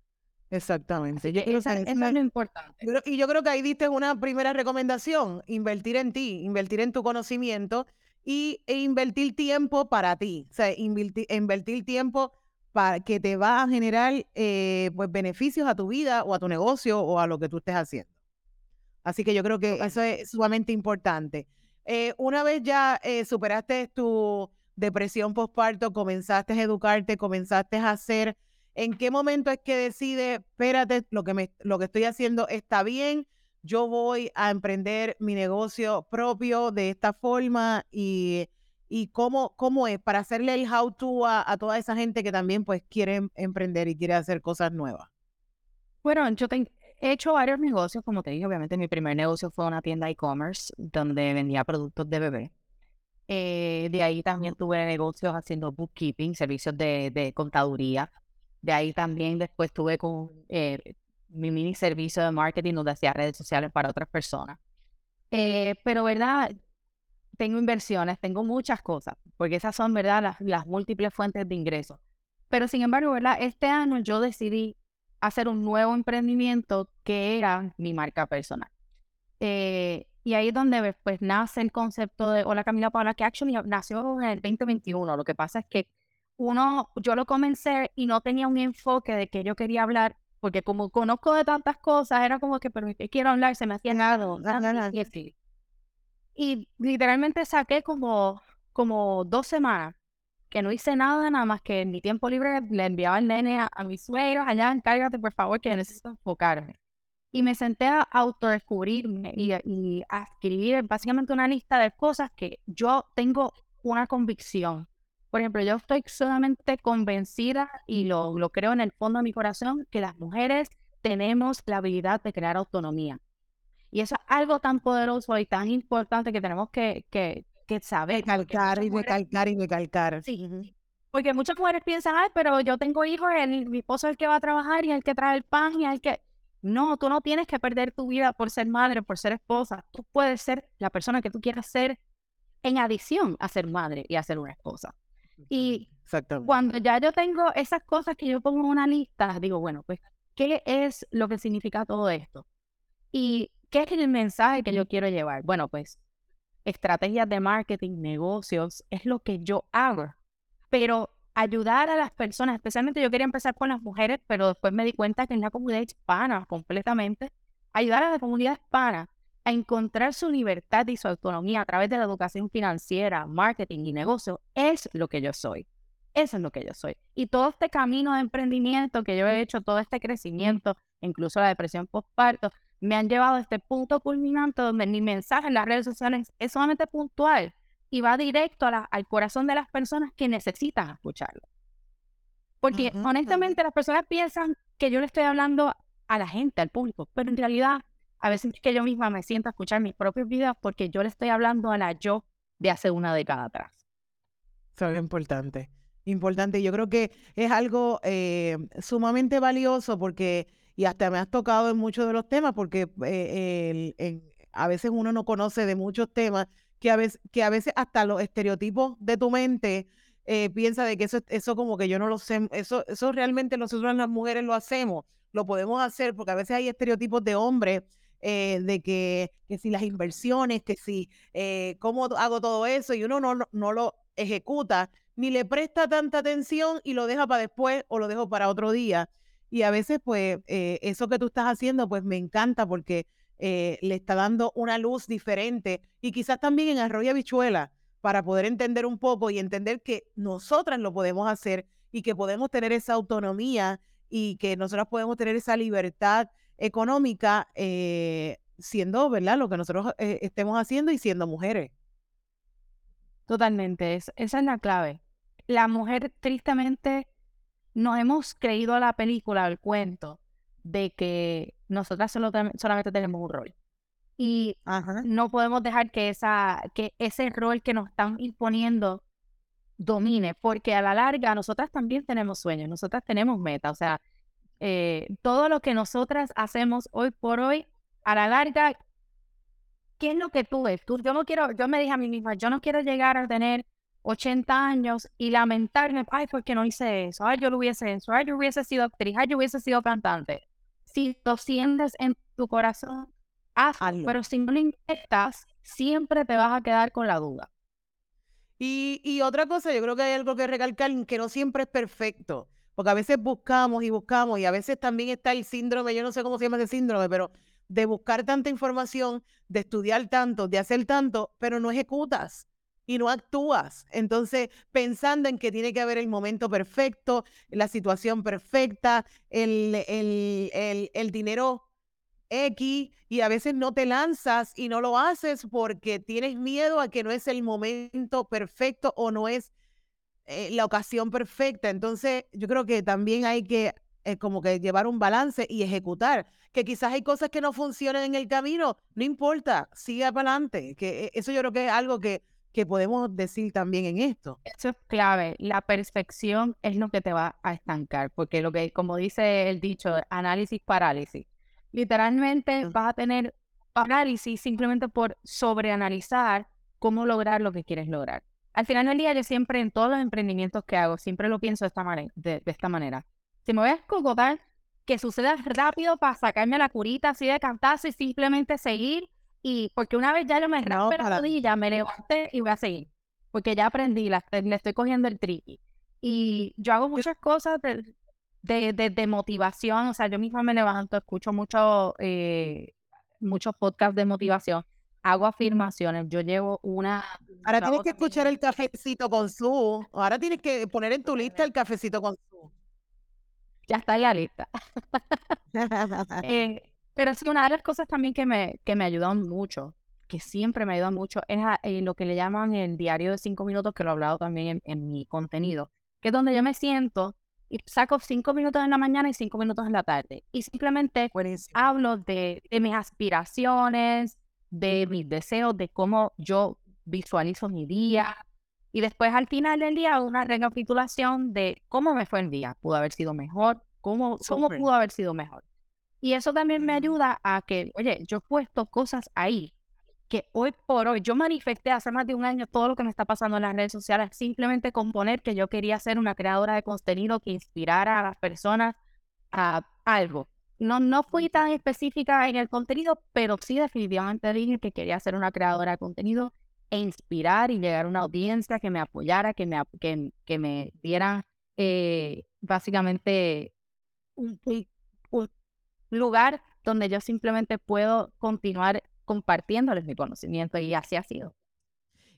Exactamente. Yo Esa- que esa- es lo importante. yo y yo creo que ahí diste una primera recomendación, invertir en ti, invertir en tu conocimiento y, e invertir tiempo para ti. O sea, invertir, invertir tiempo para que te va a generar eh, pues, beneficios a tu vida o a tu negocio o a lo que tú estés haciendo. Así que yo creo que eso es sumamente importante. Eh, una vez ya eh, superaste tu depresión postparto, comenzaste a educarte, comenzaste a hacer, ¿en qué momento es que decides, espérate, lo que, me, lo que estoy haciendo está bien, yo voy a emprender mi negocio propio de esta forma y, y cómo, cómo es para hacerle el how to a, a toda esa gente que también pues quiere em- emprender y quiere hacer cosas nuevas? Bueno, yo ten- he hecho varios negocios, como te dije, obviamente mi primer negocio fue una tienda e-commerce donde vendía productos de bebé. Eh, de ahí también tuve negocios haciendo bookkeeping, servicios de, de contaduría. De ahí también después tuve con eh, mi mini servicio de marketing donde hacía redes sociales para otras personas. Eh, pero, ¿verdad? Tengo inversiones, tengo muchas cosas, porque esas son, ¿verdad? Las, las múltiples fuentes de ingresos. Pero, sin embargo, ¿verdad? Este año yo decidí hacer un nuevo emprendimiento que era mi marca personal. Eh, y ahí es donde pues nace el concepto de Hola Camila Paula, que actually nació en el 2021. Lo que pasa es que uno, yo lo comencé y no tenía un enfoque de que yo quería hablar, porque como conozco de tantas cosas, era como que, pero ¿de qué quiero hablar? Se me hacía nada. nada, y así. Y literalmente saqué como, como dos semanas que no hice nada, nada más que en mi tiempo libre le enviaba el nene a, a mis suegros, allá, encárgate por favor, que necesito enfocarme. Y me senté a autodescubrirme y, y a escribir básicamente una lista de cosas que yo tengo una convicción. Por ejemplo, yo estoy solamente convencida y lo, lo creo en el fondo de mi corazón que las mujeres tenemos la habilidad de crear autonomía. Y eso es algo tan poderoso y tan importante que tenemos que, que, que saber. Recalcar y mujeres- recalcar y recalcar. Sí. Porque muchas mujeres piensan, ay, pero yo tengo hijos, el, mi esposo es el que va a trabajar y el que trae el pan y el que... No, tú no tienes que perder tu vida por ser madre, por ser esposa. Tú puedes ser la persona que tú quieras ser en adición a ser madre y a ser una esposa. Y cuando ya yo tengo esas cosas que yo pongo en una lista, digo, bueno, pues, ¿qué es lo que significa todo esto? ¿Y qué es el mensaje que yo quiero llevar? Bueno, pues, estrategias de marketing, negocios, es lo que yo hago. Pero ayudar a las personas, especialmente yo quería empezar con las mujeres, pero después me di cuenta que en la comunidad hispana completamente, ayudar a la comunidad hispana a encontrar su libertad y su autonomía a través de la educación financiera, marketing y negocio, es lo que yo soy. Eso es lo que yo soy. Y todo este camino de emprendimiento que yo he hecho, todo este crecimiento, incluso la depresión postparto, me han llevado a este punto culminante donde mi mensaje en las redes sociales es solamente puntual y va directo a la- al corazón de las personas que necesitan escucharlo. Porque honestamente las personas piensan que yo le estoy hablando a la gente, al público, pero en realidad a veces que yo misma me siento a escuchar mis propios videos porque yo le estoy hablando a la yo de hace una década atrás. Eso es importante. Importante. Yo creo que es algo eh, sumamente valioso porque, y hasta me has tocado en muchos de los temas, porque eh, a veces uno no conoce de muchos temas que a veces, que a veces hasta los estereotipos de tu mente eh, piensa de que eso, eso como que yo no lo sé, eso, eso realmente nosotros las mujeres lo hacemos, lo podemos hacer porque a veces hay estereotipos de hombres eh, de que, que, si las inversiones, que si, cómo hago todo eso y uno no, no, lo ejecuta, ni le presta tanta atención y lo deja para después o lo dejo para otro día. Y a veces, pues, eh, eso que tú estás haciendo, pues me encanta porque le está dando una luz diferente y quizás también en Arroyo Bichuela para poder entender un poco y entender que nosotras lo podemos hacer y que podemos tener esa autonomía y que nosotras podemos tener esa libertad económica eh, siendo, ¿verdad? Lo que nosotros eh, estemos haciendo y siendo mujeres. Totalmente, esa es la clave. La mujer, tristemente, nos hemos creído la película, el cuento, de que nosotras solo solamente tenemos un rol. Y no podemos dejar que, esa, que ese rol que nos están imponiendo domine, porque a la larga nosotras también tenemos sueños, nosotras tenemos metas, o sea, eh, todo lo que nosotras hacemos hoy por hoy, a la larga, ¿qué es lo que tú ves? Tú, yo no quiero, yo me dije a mí misma, yo no quiero llegar a tener 80 años y lamentarme, ay, ¿por qué no hice eso? Ay, yo lo hubiese hecho, ay, yo hubiese sido actriz, ay, yo hubiese sido cantante. Si lo sientes en tu corazón, hazlo. Pero si no lo intentas, siempre te vas a quedar con la duda. Y, y otra cosa, yo creo que hay algo que recalcar, que no siempre es perfecto. Porque a veces buscamos y buscamos y a veces también está el síndrome, yo no sé cómo se llama ese síndrome, pero de buscar tanta información, de estudiar tanto, de hacer tanto, pero no ejecutas y no actúas. Entonces, pensando en que tiene que haber el momento perfecto, la situación perfecta, el, el, el, el dinero X, y a veces no te lanzas y no lo haces porque tienes miedo a que no es el momento perfecto o no es eh, la ocasión perfecta. Entonces, yo creo que también hay que eh, como que llevar un balance y ejecutar. Que quizás hay cosas que no funcionan en el camino, no importa, sigue para adelante. Que eh, eso yo creo que es algo que, que podemos decir también en esto. Eso es clave. La perfección es lo que te va a estancar, porque lo que, como dice el dicho, análisis parálisis. Literalmente vas a tener parálisis simplemente por sobreanalizar cómo lograr lo que quieres lograr. Al final del día, yo siempre en todos los emprendimientos que hago, siempre lo pienso de esta, manera, de, esta manera. Si me voy a escogotar, que suceda rápido para sacarme la curita así de cantazo y simplemente seguir. Y porque una vez ya yo me no, la rodilla, me levanté y voy a seguir. Porque ya aprendí, la, le estoy cogiendo el triqui. Y yo hago muchas cosas de, de, motivación. O sea, yo misma me levanto, escucho mucho, eh, muchos podcasts de motivación hago afirmaciones. Yo llevo una. Ahora tienes que escuchar el cafecito con su. Ahora tienes que poner en tu lista el cafecito con su. Ya está en la lista. Eh, pero sí, una de las cosas también que me, que me ayudan mucho, que siempre me ayudan mucho, es eh, lo que le llaman el diario de cinco minutos, que lo he hablado también en, mi contenido, que es donde yo me siento y saco cinco minutos en la mañana y cinco minutos en la tarde. Y simplemente hablo de, de mis aspiraciones, de mis deseos, de cómo yo visualizo mi día. Y después al final del día una recapitulación de cómo me fue el día. ¿Pudo haber sido mejor? ¿Cómo, cómo pudo haber sido mejor? Y eso también me ayuda a que, oye, yo he puesto cosas ahí que hoy por hoy, yo manifesté hace más de un año todo lo que me está pasando en las redes sociales, simplemente con poner que yo quería ser una creadora de contenido que inspirara a las personas a algo. No, no fui tan específica en el contenido, pero sí definitivamente dije que quería ser una creadora de contenido e inspirar y llegar a una audiencia que me apoyara, que me, que, que me diera eh, básicamente un, un, lugar donde yo simplemente puedo continuar compartiéndoles mi conocimiento y así ha sido.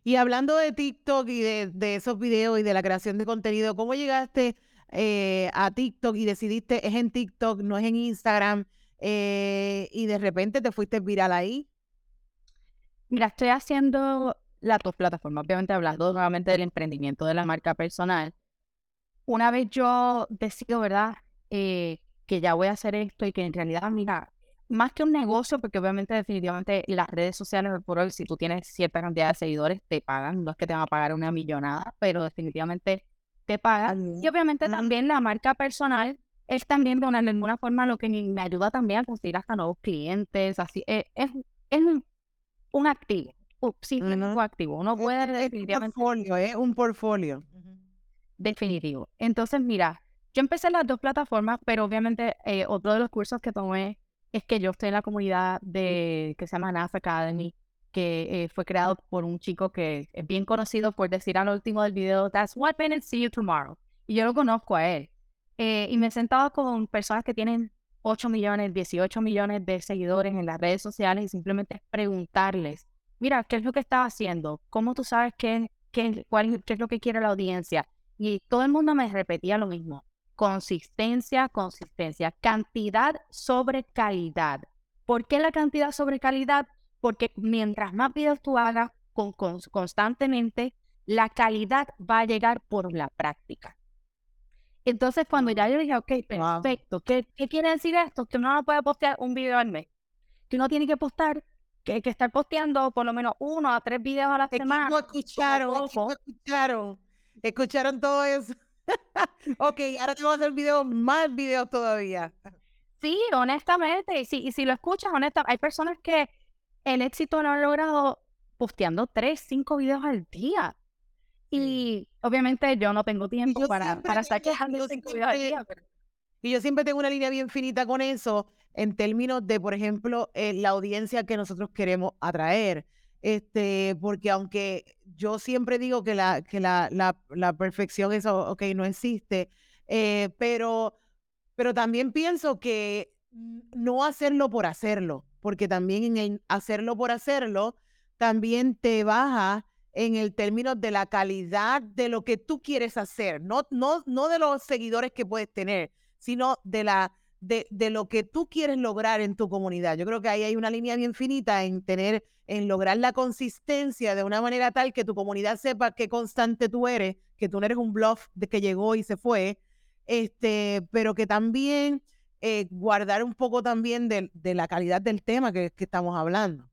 Y hablando de TikTok y de, de esos videos y de la creación de contenido, ¿cómo llegaste eh, a TikTok y decidiste es en TikTok, no es en Instagram, eh, y de repente te fuiste viral ahí? Mira, estoy haciendo las dos plataformas, obviamente hablando nuevamente del emprendimiento de la marca personal. Una vez yo decido, ¿verdad? Eh, que ya voy a hacer esto y que en realidad, mira, más que un negocio, porque obviamente definitivamente las redes sociales, por hoy, si tú tienes cierta cantidad de seguidores, te pagan, no es que te van a pagar una millonada, pero definitivamente te pagan. Y obviamente también la marca personal es también de, una, de alguna forma lo que me ayuda también a conseguir hasta nuevos clientes, así, eh, es, es un, un activo, sí, un activo, uno puede definitivamente... Un portfolio, ¿eh? Un portfolio. Definitivo. Entonces, mira, yo empecé en las dos plataformas, pero obviamente eh, otro de los cursos que tomé es que yo estoy en la comunidad de que se llama NASA Academy, que eh, fue creado por un chico que es bien conocido por decir al último del video, That's what minute, see you tomorrow. Y yo lo conozco a él. Eh, y me he sentado con personas que tienen 8 millones, 18 millones de seguidores en las redes sociales y simplemente preguntarles, mira, ¿qué es lo que estás haciendo? ¿Cómo tú sabes qué, qué, cuál, qué es lo que quiere la audiencia? Y todo el mundo me repetía lo mismo consistencia, consistencia, cantidad sobre calidad. ¿Por qué la cantidad sobre calidad? Porque mientras más videos tú hagas con, constantemente, la calidad va a llegar por la práctica. Entonces, cuando ya yo dije, ok, perfecto, ¿qué, quiere decir esto? Que uno no puede postear un video al mes. Que uno tiene que postar, que, hay que estar posteando por lo menos uno a tres videos a la semana. Escucharon, escucharon, escucharon todo eso. ok, ahora te voy a hacer videos, más videos todavía. Sí, honestamente, y si, y si lo escuchas, honestamente, hay personas que el éxito lo han logrado posteando tres, cinco videos al día. Y obviamente yo no tengo tiempo para, para estar quejando cinco videos al día. Y yo siempre tengo una línea bien finita con eso en términos de, por ejemplo, eh, la audiencia que nosotros queremos atraer. Este, porque aunque yo siempre digo que la, que la, la, perfección, eso, ok, no existe, eh, pero, pero también pienso que no hacerlo por hacerlo, porque también en el hacerlo por hacerlo, también te baja en el término de la calidad de lo que tú quieres hacer, no, no, no de los seguidores que puedes tener, sino de la de, de, lo que tú quieres lograr en tu comunidad. Yo creo que ahí hay una línea bien finita en tener, en lograr la consistencia de una manera tal que tu comunidad sepa qué constante tú eres, que tú no eres un bluff de que llegó y se fue, este, pero que también eh, guardar un poco también de, de, la calidad del tema que, estamos hablando.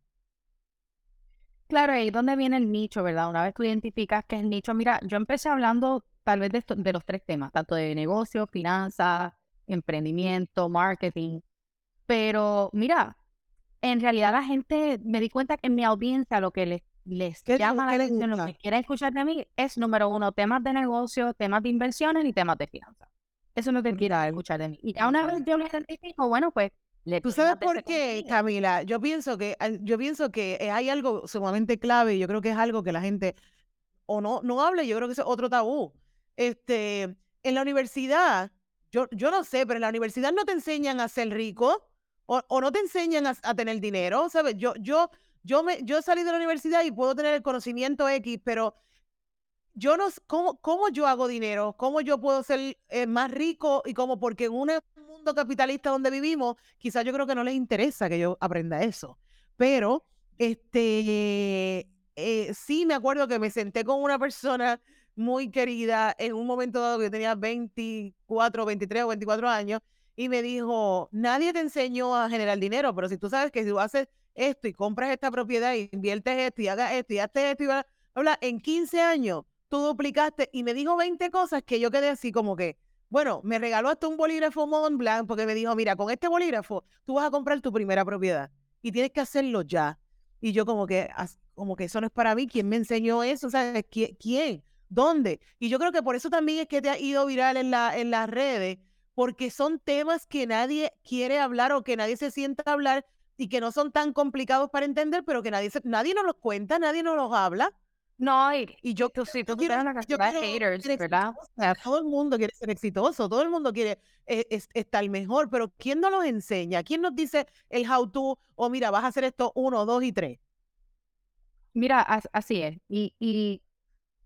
Claro, ahí donde viene el nicho, ¿verdad? Una vez tú identificas que es el nicho, mira, yo empecé hablando tal vez de, de los tres temas, tanto de negocio, finanzas, emprendimiento, marketing. Pero mira, en realidad la gente, me di cuenta que en mi audiencia lo que les, les llama la atención, lo que quieren escuchar de mí es, número uno, temas de negocio, temas de inversiones y temas de finanzas. Eso es lo que quieren escuchar de mí. Y ya una vez yo lo identifico, bueno, pues... Le ¿Tú sabes por qué, Camila? Yo pienso que yo pienso que hay algo sumamente clave y yo creo que es algo que la gente o no no habla, yo creo que es otro tabú. Este, en la universidad yo, yo no sé, pero en la universidad no te enseñan a ser rico o, o no te enseñan a, tener dinero, ¿sabes? Yo, yo, yo, me, yo salí de la universidad y puedo tener el conocimiento X, pero yo no ¿cómo, cómo yo hago dinero, cómo yo puedo ser eh, más rico y cómo, porque en un mundo capitalista donde vivimos, quizás yo creo que no les interesa que yo aprenda eso. Pero, este, eh, sí me acuerdo que me senté con una persona muy querida en un momento dado que tenía 24, 23 o 24 años y me dijo, nadie te enseñó a generar dinero, pero si tú sabes que si tú haces esto y compras esta propiedad y inviertes esto y hagas esto y haces esto y bla, en 15 años tú duplicaste y me dijo 20 cosas que yo quedé así como que, bueno, me regaló hasta un bolígrafo Montblanc porque me dijo, mira, con este bolígrafo tú vas a comprar tu primera propiedad y tienes que hacerlo ya. Y yo como que, como que eso no es para mí, ¿quién me enseñó eso? O sea, ¿quién? ¿Dónde? Y yo creo que por eso también es que te ha ido viral en, la, en las redes, porque son temas que nadie quiere hablar o que nadie se sienta a hablar y que no son tan complicados para entender, pero que nadie, nadie nos los cuenta, nadie nos los habla. No, y, y yo, tú, sí, tú una cantidad de haters, ¿verdad? todo el mundo quiere ser exitoso, todo el mundo quiere eh, estar mejor, pero ¿quién nos los enseña? ¿Quién nos dice el how to? O mira, vas a hacer esto uno, dos y tres. Mira, así es. Y, y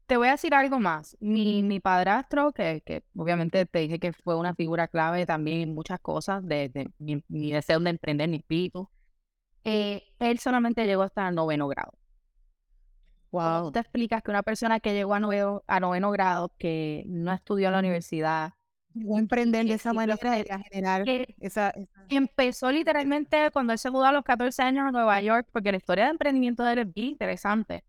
te voy a decir algo más. Mi, mi padrastro, que, que, obviamente te dije que fue una figura clave también en muchas cosas de, mi, deseo de emprender, mi espíritu, eh, él solamente llegó hasta el noveno grado. Wow. Tú te explicas que una persona que llegó a noveno, a noveno grado, que no estudió en la universidad, Voy a emprender de esa manera a generar que esa, esa- empezó literalmente cuando él se mudó a los 14 años a Nueva York, porque la historia de emprendimiento de él es bien interesante.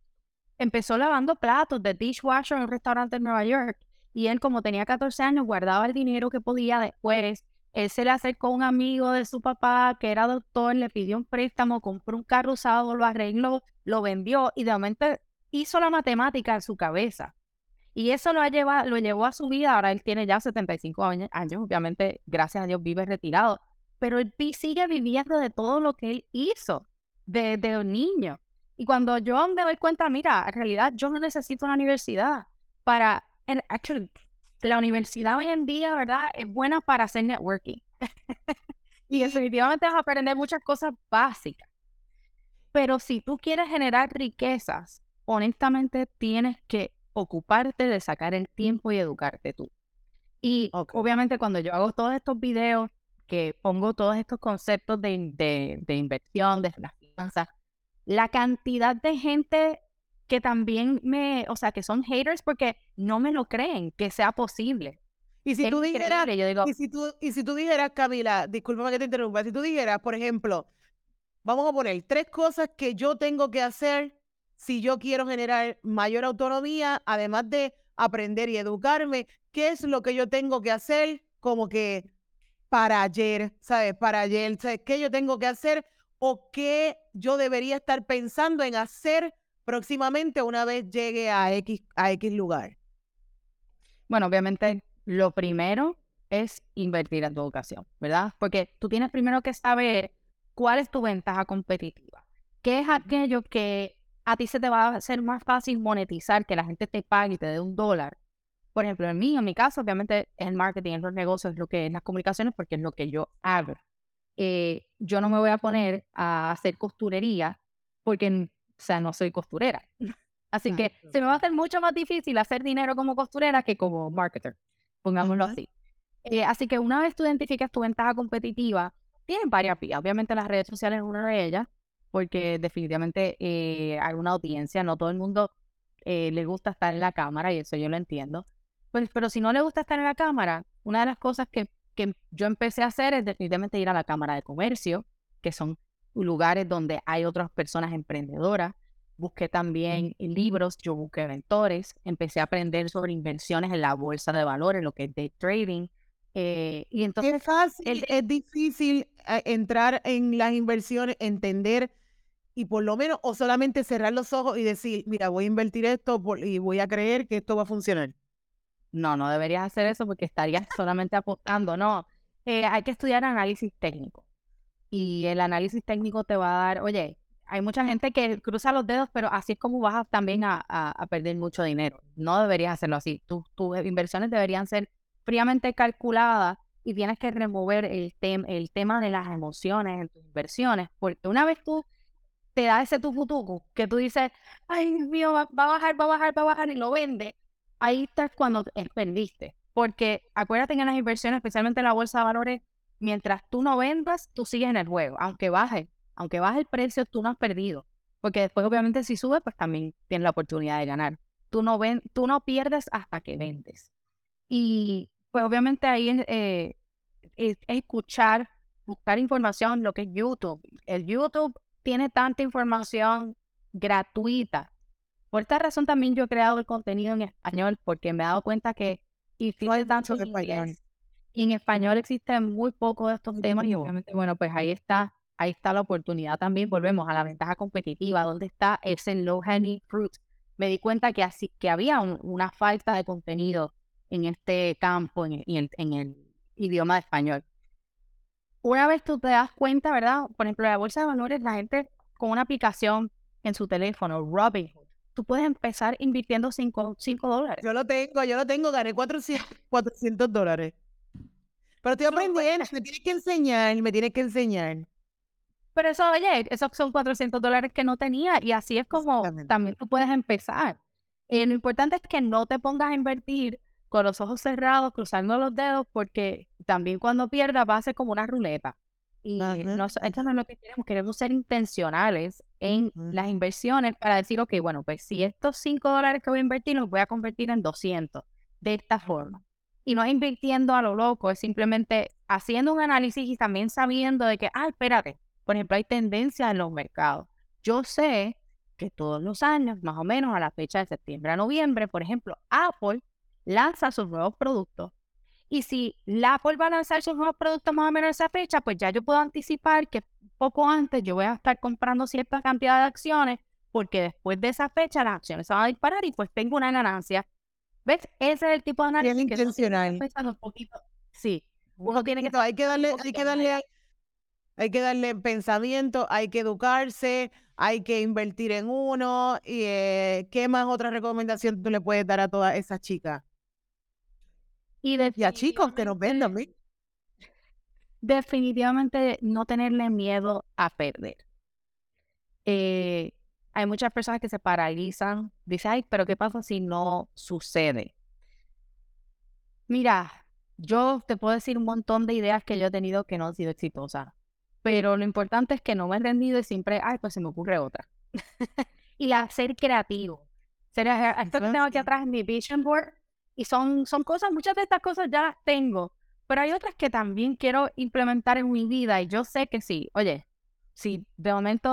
Empezó lavando platos de dishwasher en un restaurante en Nueva York. Y él, como tenía 14 años, guardaba el dinero que podía después. Él se le acercó a un amigo de su papá que era doctor, le pidió un préstamo, compró un carro usado, lo arregló, lo vendió y de momento hizo la matemática en su cabeza. Y eso lo, ha llevado, lo llevó a su vida. Ahora él tiene ya 75 años, obviamente, gracias a Dios, vive retirado. Pero él sigue viviendo de todo lo que él hizo desde un niño. Y cuando yo me doy cuenta, mira, en realidad yo no necesito una universidad para... en- actually, la universidad hoy en día, ¿verdad? Es buena para hacer networking. y definitivamente vas a aprender muchas cosas básicas. Pero si tú quieres generar riquezas, honestamente tienes que ocuparte de sacar el tiempo y educarte tú. Y obviamente cuando yo hago todos estos videos, que pongo todos estos conceptos de, de inversión, de las finanzas, la cantidad de gente que también me, o sea, que son haters porque no me lo creen que sea posible. Y si Es tú dijeras, yo digo, y si tú, y si tú dijeras, Camila, discúlpame que te interrumpa, si tú dijeras, por ejemplo, vamos a poner tres cosas que yo tengo que hacer si yo quiero generar mayor autonomía, además de aprender y educarme, ¿qué es lo que yo tengo que hacer como que para ayer, ¿sabes? Para ayer, ¿sabes? ¿Qué yo tengo que hacer o qué yo debería estar pensando en hacer próximamente una vez llegue a X, a X lugar? Bueno, obviamente lo primero es invertir en tu educación, ¿verdad? Porque tú tienes primero que saber cuál es tu ventaja competitiva. ¿Qué es aquello que a ti se te va a hacer más fácil monetizar, que la gente te pague y te dé un dólar? Por ejemplo, en mí, en mi caso, obviamente es el marketing, es los negocios, es lo que es las comunicaciones, porque es lo que yo hago. Eh, yo no me voy a poner a hacer costurería porque, o sea, no soy costurera. Así que Exacto. se me va a hacer mucho más difícil hacer dinero como costurera que como marketer, pongámoslo así. Eh, así que una vez tú identificas tu ventaja competitiva, tienes varias vías. Obviamente las redes sociales es una de ellas, porque definitivamente eh, hay una audiencia, no todo el mundo eh, le gusta estar en la cámara y eso yo lo entiendo. Pues, pero si no le gusta estar en la cámara, una de las cosas que, que yo empecé a hacer es definitivamente ir a la Cámara de Comercio, que son lugares donde hay otras personas emprendedoras. Busqué también libros, yo busqué mentores, empecé a aprender sobre inversiones en la bolsa de valores, lo que es day trading. eh, y entonces, Es fácil, el- es difícil eh, entrar en las inversiones, entender y por lo menos, o solamente cerrar los ojos y decir, mira, voy a invertir esto por- y voy a creer que esto va a funcionar. No, no deberías hacer eso porque estarías solamente apostando. No, Eh, hay que estudiar análisis técnico. Y el análisis técnico te va a dar, oye, hay mucha gente que cruza los dedos, pero así es como vas también a, a- a perder mucho dinero. No deberías hacerlo así. Tu- tus inversiones deberían ser fríamente calculadas y tienes que remover el, tem- el tema de las emociones en tus inversiones, porque una vez tú te da ese tucutucu que tú dices, ay Dios mío, va, va a bajar, va a bajar, va a bajar y lo vende, ahí estás cuando te- perdiste. Porque acuérdate que en las inversiones, especialmente en la bolsa de valores, mientras tú no vendas, tú sigues en el juego. Aunque baje, aunque baje el precio, tú no has perdido. Porque después, obviamente, si sube, pues también tienes la oportunidad de ganar. Tú no, ven, tú no pierdes hasta que vendes. Y pues obviamente ahí eh, es, es escuchar, buscar información, lo que es YouTube. El YouTube tiene tanta información gratuita. Por esta razón también yo he creado el contenido en español, porque me he dado cuenta que existe tanto mucho en español. y en español existen muy pocos de estos temas y obviamente, bueno, pues ahí está, ahí está la oportunidad también. Volvemos a la ventaja competitiva, ¿dónde está ese low hanging fruit? Me di cuenta que así que había un- una falta de contenido en este campo, en, en el idioma de español. Una vez tú te das cuenta, ¿verdad? Por ejemplo, la bolsa de valores, la gente con una aplicación en su teléfono, Robinhood, tú puedes empezar invirtiendo 5 dólares. Yo lo tengo, yo lo tengo, gané 400, 400 dólares. Pero estoy aprendiendo, me tienes que enseñar, me tienes que enseñar. Pero eso, oye, esos son 400 dólares que no tenía y así es como también tú puedes empezar. Eh, lo importante es que no te pongas a invertir con los ojos cerrados, cruzando los dedos, porque también cuando pierdas va a ser como una ruleta. Y no, esto no es lo que queremos, queremos ser intencionales en las inversiones para decir, ok, bueno, pues si estos 5 dólares que voy a invertir los voy a convertir en 200 de esta forma. Y no es invirtiendo a lo loco, es simplemente haciendo un análisis y también sabiendo de que, ah, espérate, por ejemplo, hay tendencias en los mercados. Yo sé que todos los años, más o menos a la fecha de septiembre a noviembre, por ejemplo, Apple lanza sus nuevos productos. Y si la Apple va a lanzar sus nuevos productos más o menos a esa fecha, pues ya yo puedo anticipar que poco antes yo voy a estar comprando cierta cantidad de acciones, porque después de esa fecha las acciones se van a disparar y pues tengo una ganancia. ¿Ves? Ese es el tipo de análisis que intencional. un poquito. Sí, uno tiene que... Hay que darle, hay que darle, hay que darle pensamiento, hay que educarse, hay que invertir en uno. Y, eh, ¿Qué más otra recomendación tú le puedes dar a todas esas chicas? Y, a chicos que nos ven también. Definitivamente no tenerle miedo a perder. Eh, hay muchas personas que se paralizan, dicen, ay, pero ¿qué pasa si no sucede? Mira, yo te puedo decir un montón de ideas que yo he tenido que no han sido exitosas, pero lo importante es que no me he rendido y siempre, ay, pues se me ocurre otra. y la, ser creativo. Ser, esto que tengo aquí atrás en mi vision board, y son, son cosas, muchas de estas cosas ya las tengo, pero hay otras que también quiero implementar en mi vida y yo sé que sí. Oye, si de momento,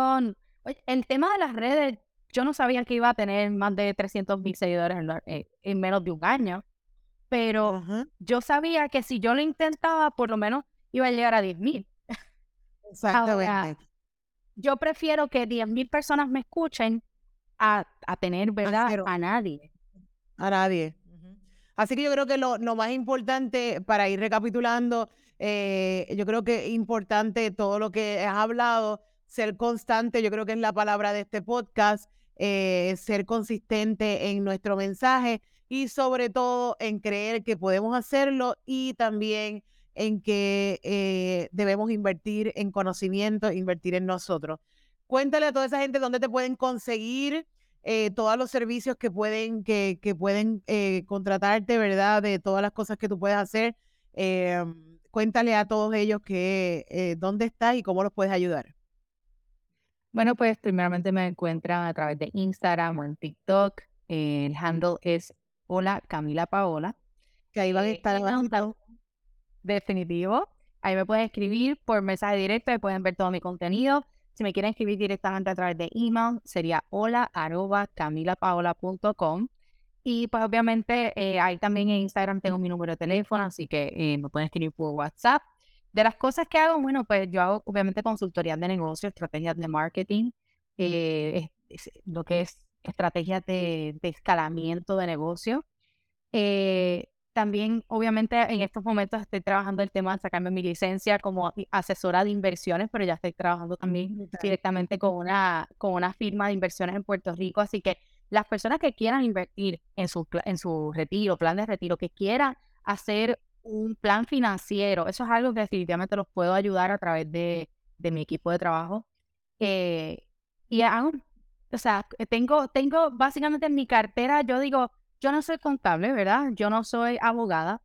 oye, el tema de las redes, yo no sabía que iba a tener más de 300 mil seguidores en, eh, en menos de un año pero yo sabía que si yo lo intentaba, por lo menos iba a llegar a 10 mil. Exactamente. yo prefiero que 10 mil personas me escuchen a, a tener, ¿verdad? A, nadie. A nadie. Así que yo creo que lo, más importante, para ir recapitulando, eh, yo creo que es importante todo lo que has hablado, ser constante, yo creo que es la palabra de este podcast, eh, ser consistente en nuestro mensaje y sobre todo en creer que podemos hacerlo y también en que eh, debemos invertir en conocimiento, invertir en nosotros. Cuéntale a toda esa gente dónde te pueden conseguir eh, todos los servicios que pueden, que, que pueden eh, contratarte, ¿verdad? De todas las cosas que tú puedes hacer. cuéntale a todos ellos que dónde estás y cómo los puedes ayudar. Bueno, pues primeramente me encuentran a través de Instagram o en TikTok. El handle es Hola Camila Paola. Que ahí van a eh, estar Definitivo. Ahí me pueden escribir por mensaje directo y pueden ver todo mi contenido. Si me quieren escribir directamente a través de email, sería hola arroba camilapaola.com. Y pues obviamente eh, ahí también en Instagram tengo mi número de teléfono, así que eh, me pueden escribir por WhatsApp. De las cosas que hago, bueno, pues yo hago obviamente consultoría de negocio, estrategias de marketing, lo que es estrategias de, escalamiento de negocio. Eh, también, obviamente, en estos momentos estoy trabajando el tema de sacarme mi licencia como asesora de inversiones, pero ya estoy trabajando también directamente con una, con una firma de inversiones en Puerto Rico. Así que las personas que quieran invertir en su, en su retiro, plan de retiro, que quieran hacer un plan financiero, eso es algo que definitivamente los puedo ayudar a través de, de mi equipo de trabajo. Eh, y hago o sea, tengo, tengo básicamente en mi cartera, yo digo, yo no soy contable, ¿verdad? Yo no soy abogada,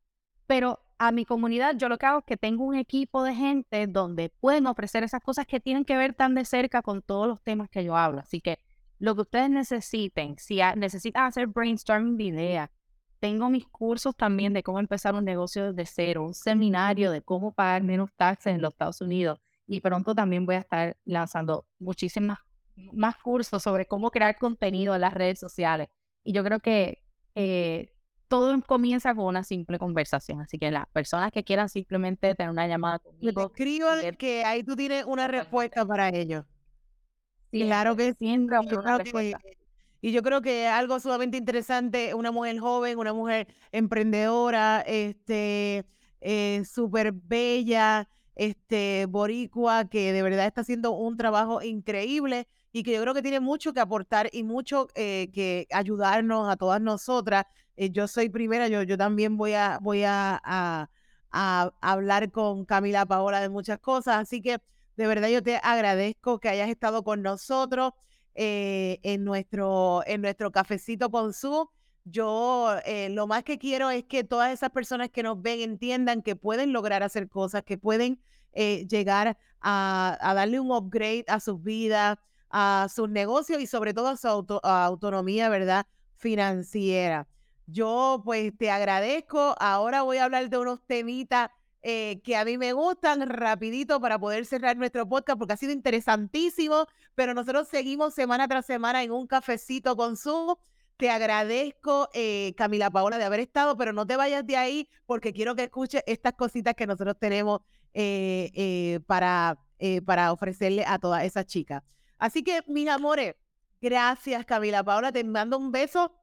pero a mi comunidad yo lo que hago es que tengo un equipo de gente donde pueden ofrecer esas cosas que tienen que ver tan de cerca con todos los temas que yo hablo. Así que lo que ustedes necesiten, si necesitan hacer brainstorming de ideas, tengo mis cursos también de cómo empezar un negocio desde cero, un seminario de cómo pagar menos taxes en los Estados Unidos y pronto también voy a estar lanzando muchísimas más cursos sobre cómo crear contenido en las redes sociales. Y yo creo que eh, todo comienza con una simple conversación. Así que las personas que quieran simplemente tener una llamada conmigo. Escribo que ahí tú tienes una respuesta para ellos. claro que sí. y yo creo que algo sumamente interesante, una mujer joven, una mujer emprendedora, este, eh, súper bella, este, boricua, que de verdad está haciendo un trabajo increíble y que yo creo que tiene mucho que aportar y mucho eh, que ayudarnos a todas nosotras. Eh, yo soy primera, yo, yo también voy a, voy a, a, hablar con Camila Paola de muchas cosas, así que de verdad yo te agradezco que hayas estado con nosotros eh, en, nuestro, en nuestro cafecito con su. Yo lo más que quiero es que todas esas personas que nos ven entiendan que pueden lograr hacer cosas, que pueden llegar a, a darle un upgrade a sus vidas, a sus negocios y sobre todo a su autonomía, ¿verdad? Financiera. yo pues te agradezco. Ahora voy a hablar de unos temitas eh, que a mí me gustan rapidito para poder cerrar nuestro podcast porque ha sido interesantísimo, pero nosotros seguimos semana tras semana en un cafecito con su. Te agradezco, eh, Camila Paola, de haber estado, pero no te vayas de ahí porque quiero que escuches estas cositas que nosotros tenemos eh, para, para ofrecerle a todas esas chicas. Así que, mis amores, gracias, Camila Paola. Te mando un beso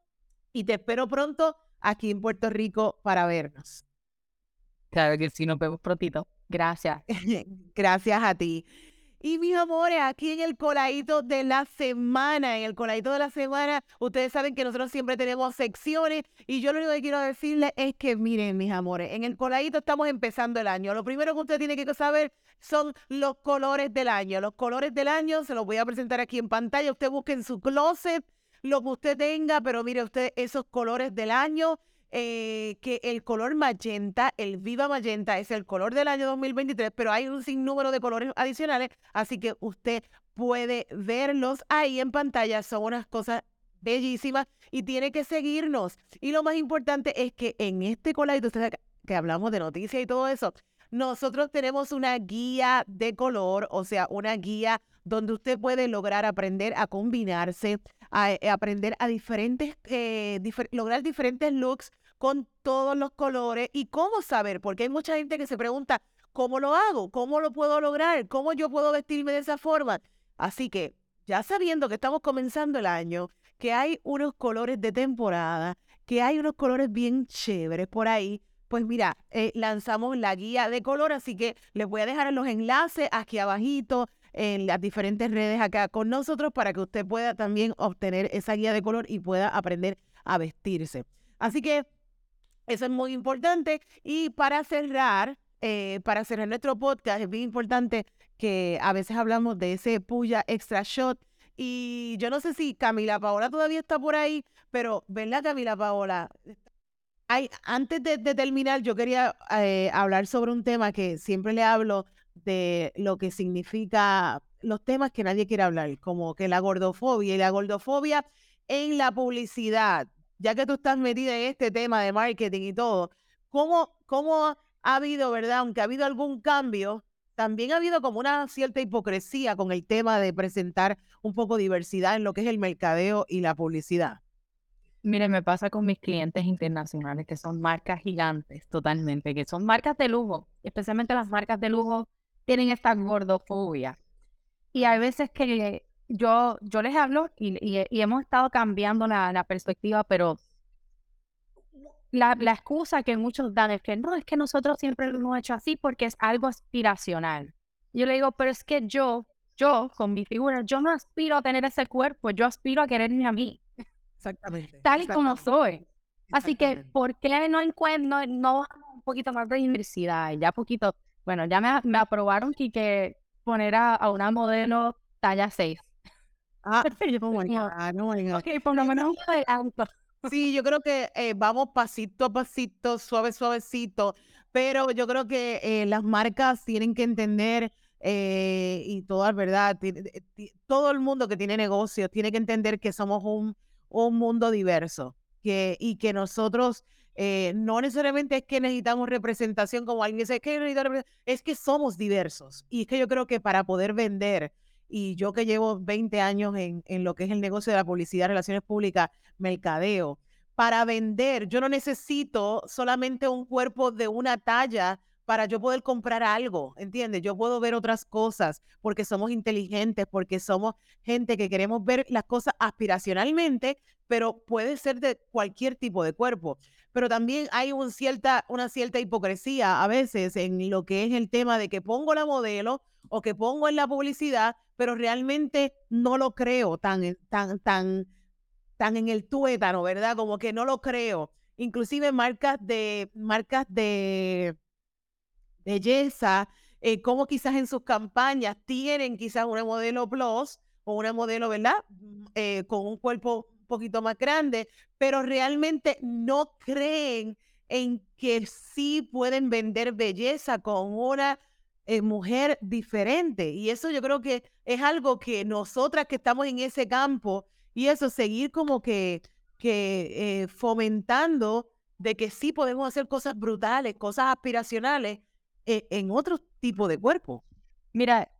y te espero pronto aquí en Puerto Rico para vernos. Claro que sí, nos vemos prontito. Gracias. Gracias a ti. Y mis amores, aquí en el coladito de la semana, en el coladito de la semana, ustedes saben que nosotros siempre tenemos secciones y yo lo único que quiero decirles es que miren, mis amores, en el coladito estamos empezando el año. Lo primero que usted tiene que saber son los colores del año. Los colores del año se los voy a presentar aquí en pantalla. Usted busque en su closet lo que usted tenga, pero mire usted esos colores del año. Eh, que el color magenta, el viva magenta, es el color del año 2023, pero hay un sinnúmero de colores adicionales, así que usted puede verlos ahí en pantalla. Son unas cosas bellísimas y tiene que seguirnos. Y lo más importante es que en este coladito, que hablamos de noticias y todo eso, nosotros tenemos una guía de color, o sea, una guía donde usted puede lograr aprender a combinarse, a, eh, aprender a diferentes, eh, lograr diferentes looks con todos los colores y cómo saber, porque hay mucha gente que se pregunta, ¿cómo lo hago? ¿Cómo lo puedo lograr? ¿Cómo yo puedo vestirme de esa forma? Así que, ya sabiendo que estamos comenzando el año, que hay unos colores de temporada, que hay unos colores bien chéveres por ahí, pues mira, eh, lanzamos la guía de color, así que les voy a dejar los enlaces aquí abajito en las diferentes redes acá con nosotros para que usted pueda también obtener esa guía de color y pueda aprender a vestirse. Así que eso es muy importante. Y para cerrar, eh, para cerrar nuestro podcast, es bien importante que a veces hablamos de ese puya extra shot. Y yo no sé si Camila Paola todavía está por ahí, pero ¿verdad, Camila Paola? Antes de, terminar, yo quería eh, hablar sobre un tema que siempre le hablo de lo que significa los temas que nadie quiere hablar, como que la gordofobia y la gordofobia en la publicidad, ya que tú estás metida en este tema de marketing y todo, ¿cómo, cómo ha habido, verdad? Aunque ha habido algún cambio, también ha habido como una cierta hipocresía con el tema de presentar un poco diversidad en lo que es el mercadeo y la publicidad. Mire, me pasa con mis clientes internacionales, que son marcas gigantes totalmente, que son marcas de lujo, especialmente las marcas de lujo tienen esta gordofobia. Y hay veces que yo, yo les hablo y, hemos estado cambiando la, perspectiva, pero la, la, excusa que muchos dan es que no, es que nosotros siempre lo hemos hecho así porque es algo aspiracional. Yo le digo, pero es que yo, yo con mi figura, yo no aspiro a tener ese cuerpo, yo aspiro a quererme a mí. Exactamente. Tal y como soy. Así que, ¿por qué no encuentro, no un poquito más de diversidad? Ya poquito bueno, ya me, me aprobaron que, que poner a, una modelo talla 6. Ah, no, Ok, por lo menos Sí, yo creo que eh, vamos pasito a pasito, suave, suavecito, pero yo creo que eh, las marcas tienen que entender, eh, y todas, ¿verdad? Todo el mundo que tiene negocios tiene que entender que somos un, un mundo diverso que, y que nosotros eh, no necesariamente es que necesitamos representación como alguien dice, que es que somos diversos. Y es que yo creo que para poder vender, y yo que llevo 20 años en, en lo que es el negocio de la publicidad, relaciones públicas, mercadeo, para vender, yo no necesito solamente un cuerpo de una talla para yo poder comprar algo, ¿entiendes? Yo puedo ver otras cosas porque somos inteligentes, porque somos gente que queremos ver las cosas aspiracionalmente, pero puede ser de cualquier tipo de cuerpo pero también hay una cierta hipocresía a veces en lo que es el tema de que pongo la modelo o que pongo en la publicidad, pero realmente no lo creo tan, tan, tan, tan en el tuétano, ¿verdad? Como que no lo creo. Inclusive marcas de, marcas de belleza, eh, como quizás en sus campañas tienen quizás una modelo plus o una modelo, ¿verdad? Mm, eh, con un cuerpo poquito más grande, pero realmente no creen en que sí pueden vender belleza con una eh, mujer diferente. Y eso yo creo que es algo que nosotras que estamos en ese campo y eso, seguir como que que eh, fomentando de que sí podemos hacer cosas brutales, cosas aspiracionales eh, en otro tipo de cuerpo. Mira,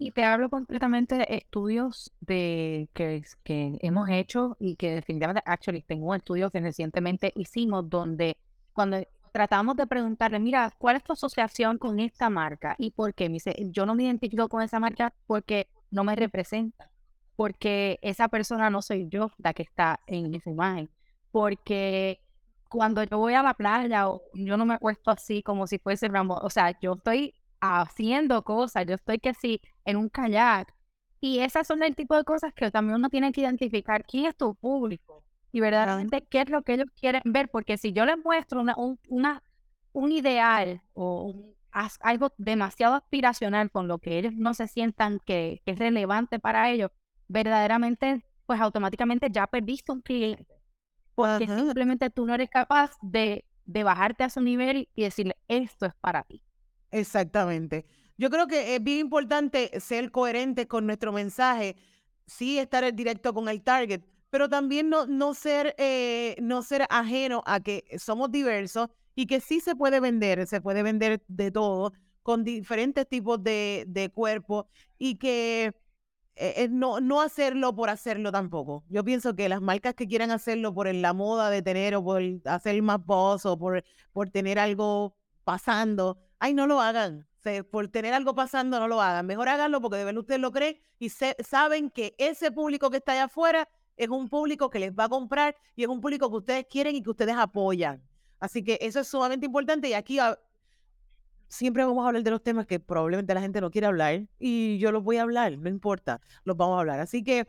y te hablo completamente de estudios de, que, que hemos hecho y que definitivamente, actually, tengo un estudio que recientemente hicimos donde cuando tratamos de preguntarle, mira, ¿cuál es tu asociación con esta marca? ¿Y por qué? Me dice, yo no me identifico con esa marca porque no me representa, porque esa persona no soy yo la que está en esa imagen, porque cuando yo voy a la playa yo no me acuesto así como si fuese Ramón, o sea, yo estoy haciendo cosas, yo estoy que sí en un kayak. Y esas son el tipo de cosas que también uno tiene que identificar quién es tu público y verdaderamente qué es lo que ellos quieren ver, porque si yo les muestro una, un, una, un ideal o algo demasiado aspiracional con lo que ellos no se sientan que, que es relevante para ellos, verdaderamente, pues automáticamente ya perdiste un cliente. Porque simplemente tú no eres capaz de, de bajarte a su nivel y decirle, esto es para ti. Exactamente. Yo creo que es bien importante ser coherente con nuestro mensaje, sí estar en directo con el target, pero también no, no, ser, eh, no ser ajeno a que somos diversos y que sí se puede vender, se puede vender de todo, con diferentes tipos de, de cuerpos y que eh, no, no hacerlo por hacerlo tampoco. Yo pienso que las marcas que quieran hacerlo por la moda de tener o por hacer más voz o por, por tener algo pasando, ay, no lo hagan. por tener algo pasando, no lo hagan. Mejor háganlo porque de verdad ustedes lo creen y saben que ese público que está allá afuera es un público que les va a comprar y es un público que ustedes quieren y que ustedes apoyan. Así que eso es sumamente importante y aquí siempre vamos a hablar de los temas que probablemente la gente no quiere hablar y yo los voy a hablar, no importa, los vamos a hablar. Así que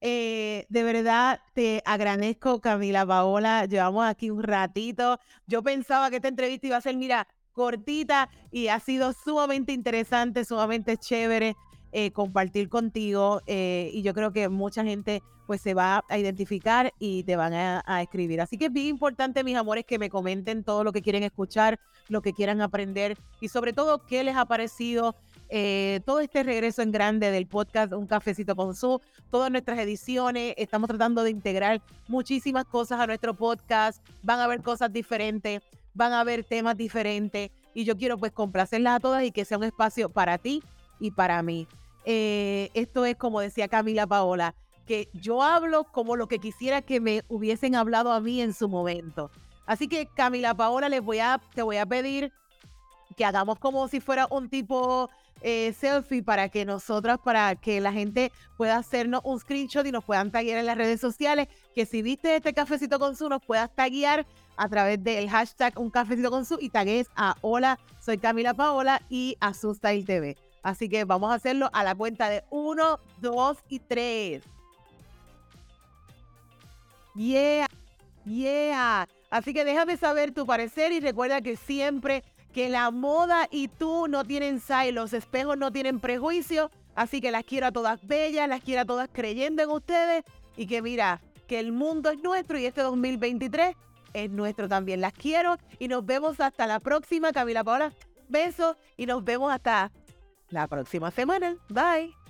eh, de verdad te agradezco, Camila Paola. Llevamos aquí un ratito. Yo pensaba que esta entrevista iba a ser, mira, cortita y ha sido sumamente interesante, sumamente chévere eh, compartir contigo eh, y yo creo que mucha gente pues se va a identificar y te van a, escribir. Así que es bien importante, mis amores, que me comenten todo lo que quieren escuchar, lo que quieran aprender y sobre todo qué les ha parecido eh, todo este regreso en grande del podcast Un Cafecito con Su, todas nuestras ediciones. Estamos tratando de integrar muchísimas cosas a nuestro podcast. Van a haber cosas diferentes van a haber temas diferentes y yo quiero pues complacerlas a todas y que sea un espacio para ti y para mí. Eh, esto es como decía Camila Paola, que yo hablo como lo que quisiera que me hubiesen hablado a mí en su momento. Así que Camila Paola, les voy a, te voy a pedir que hagamos como si fuera un tipo eh, selfie para que nosotras, para que la gente pueda hacernos un screenshot y nos puedan taguear en las redes sociales. Que si viste este cafecito con su, nos puedas taguear a través del hashtag Un Cafecito con Su y tagues a Hola, soy Camila Paola y a Style TV. Así que vamos a hacerlo a la cuenta de 1, 2 y 3. Yeah, yeah. Así que déjame saber tu parecer y recuerda que siempre que la moda y tú no tienen side, los espejos no tienen prejuicio. Así que las quiero a todas bellas, las quiero a todas creyendo en ustedes y que mira, que el mundo es nuestro y este 2023 es nuestro también. Las quiero y nos vemos hasta la próxima. Camila Paola, besos y nos vemos hasta la próxima semana. Bye.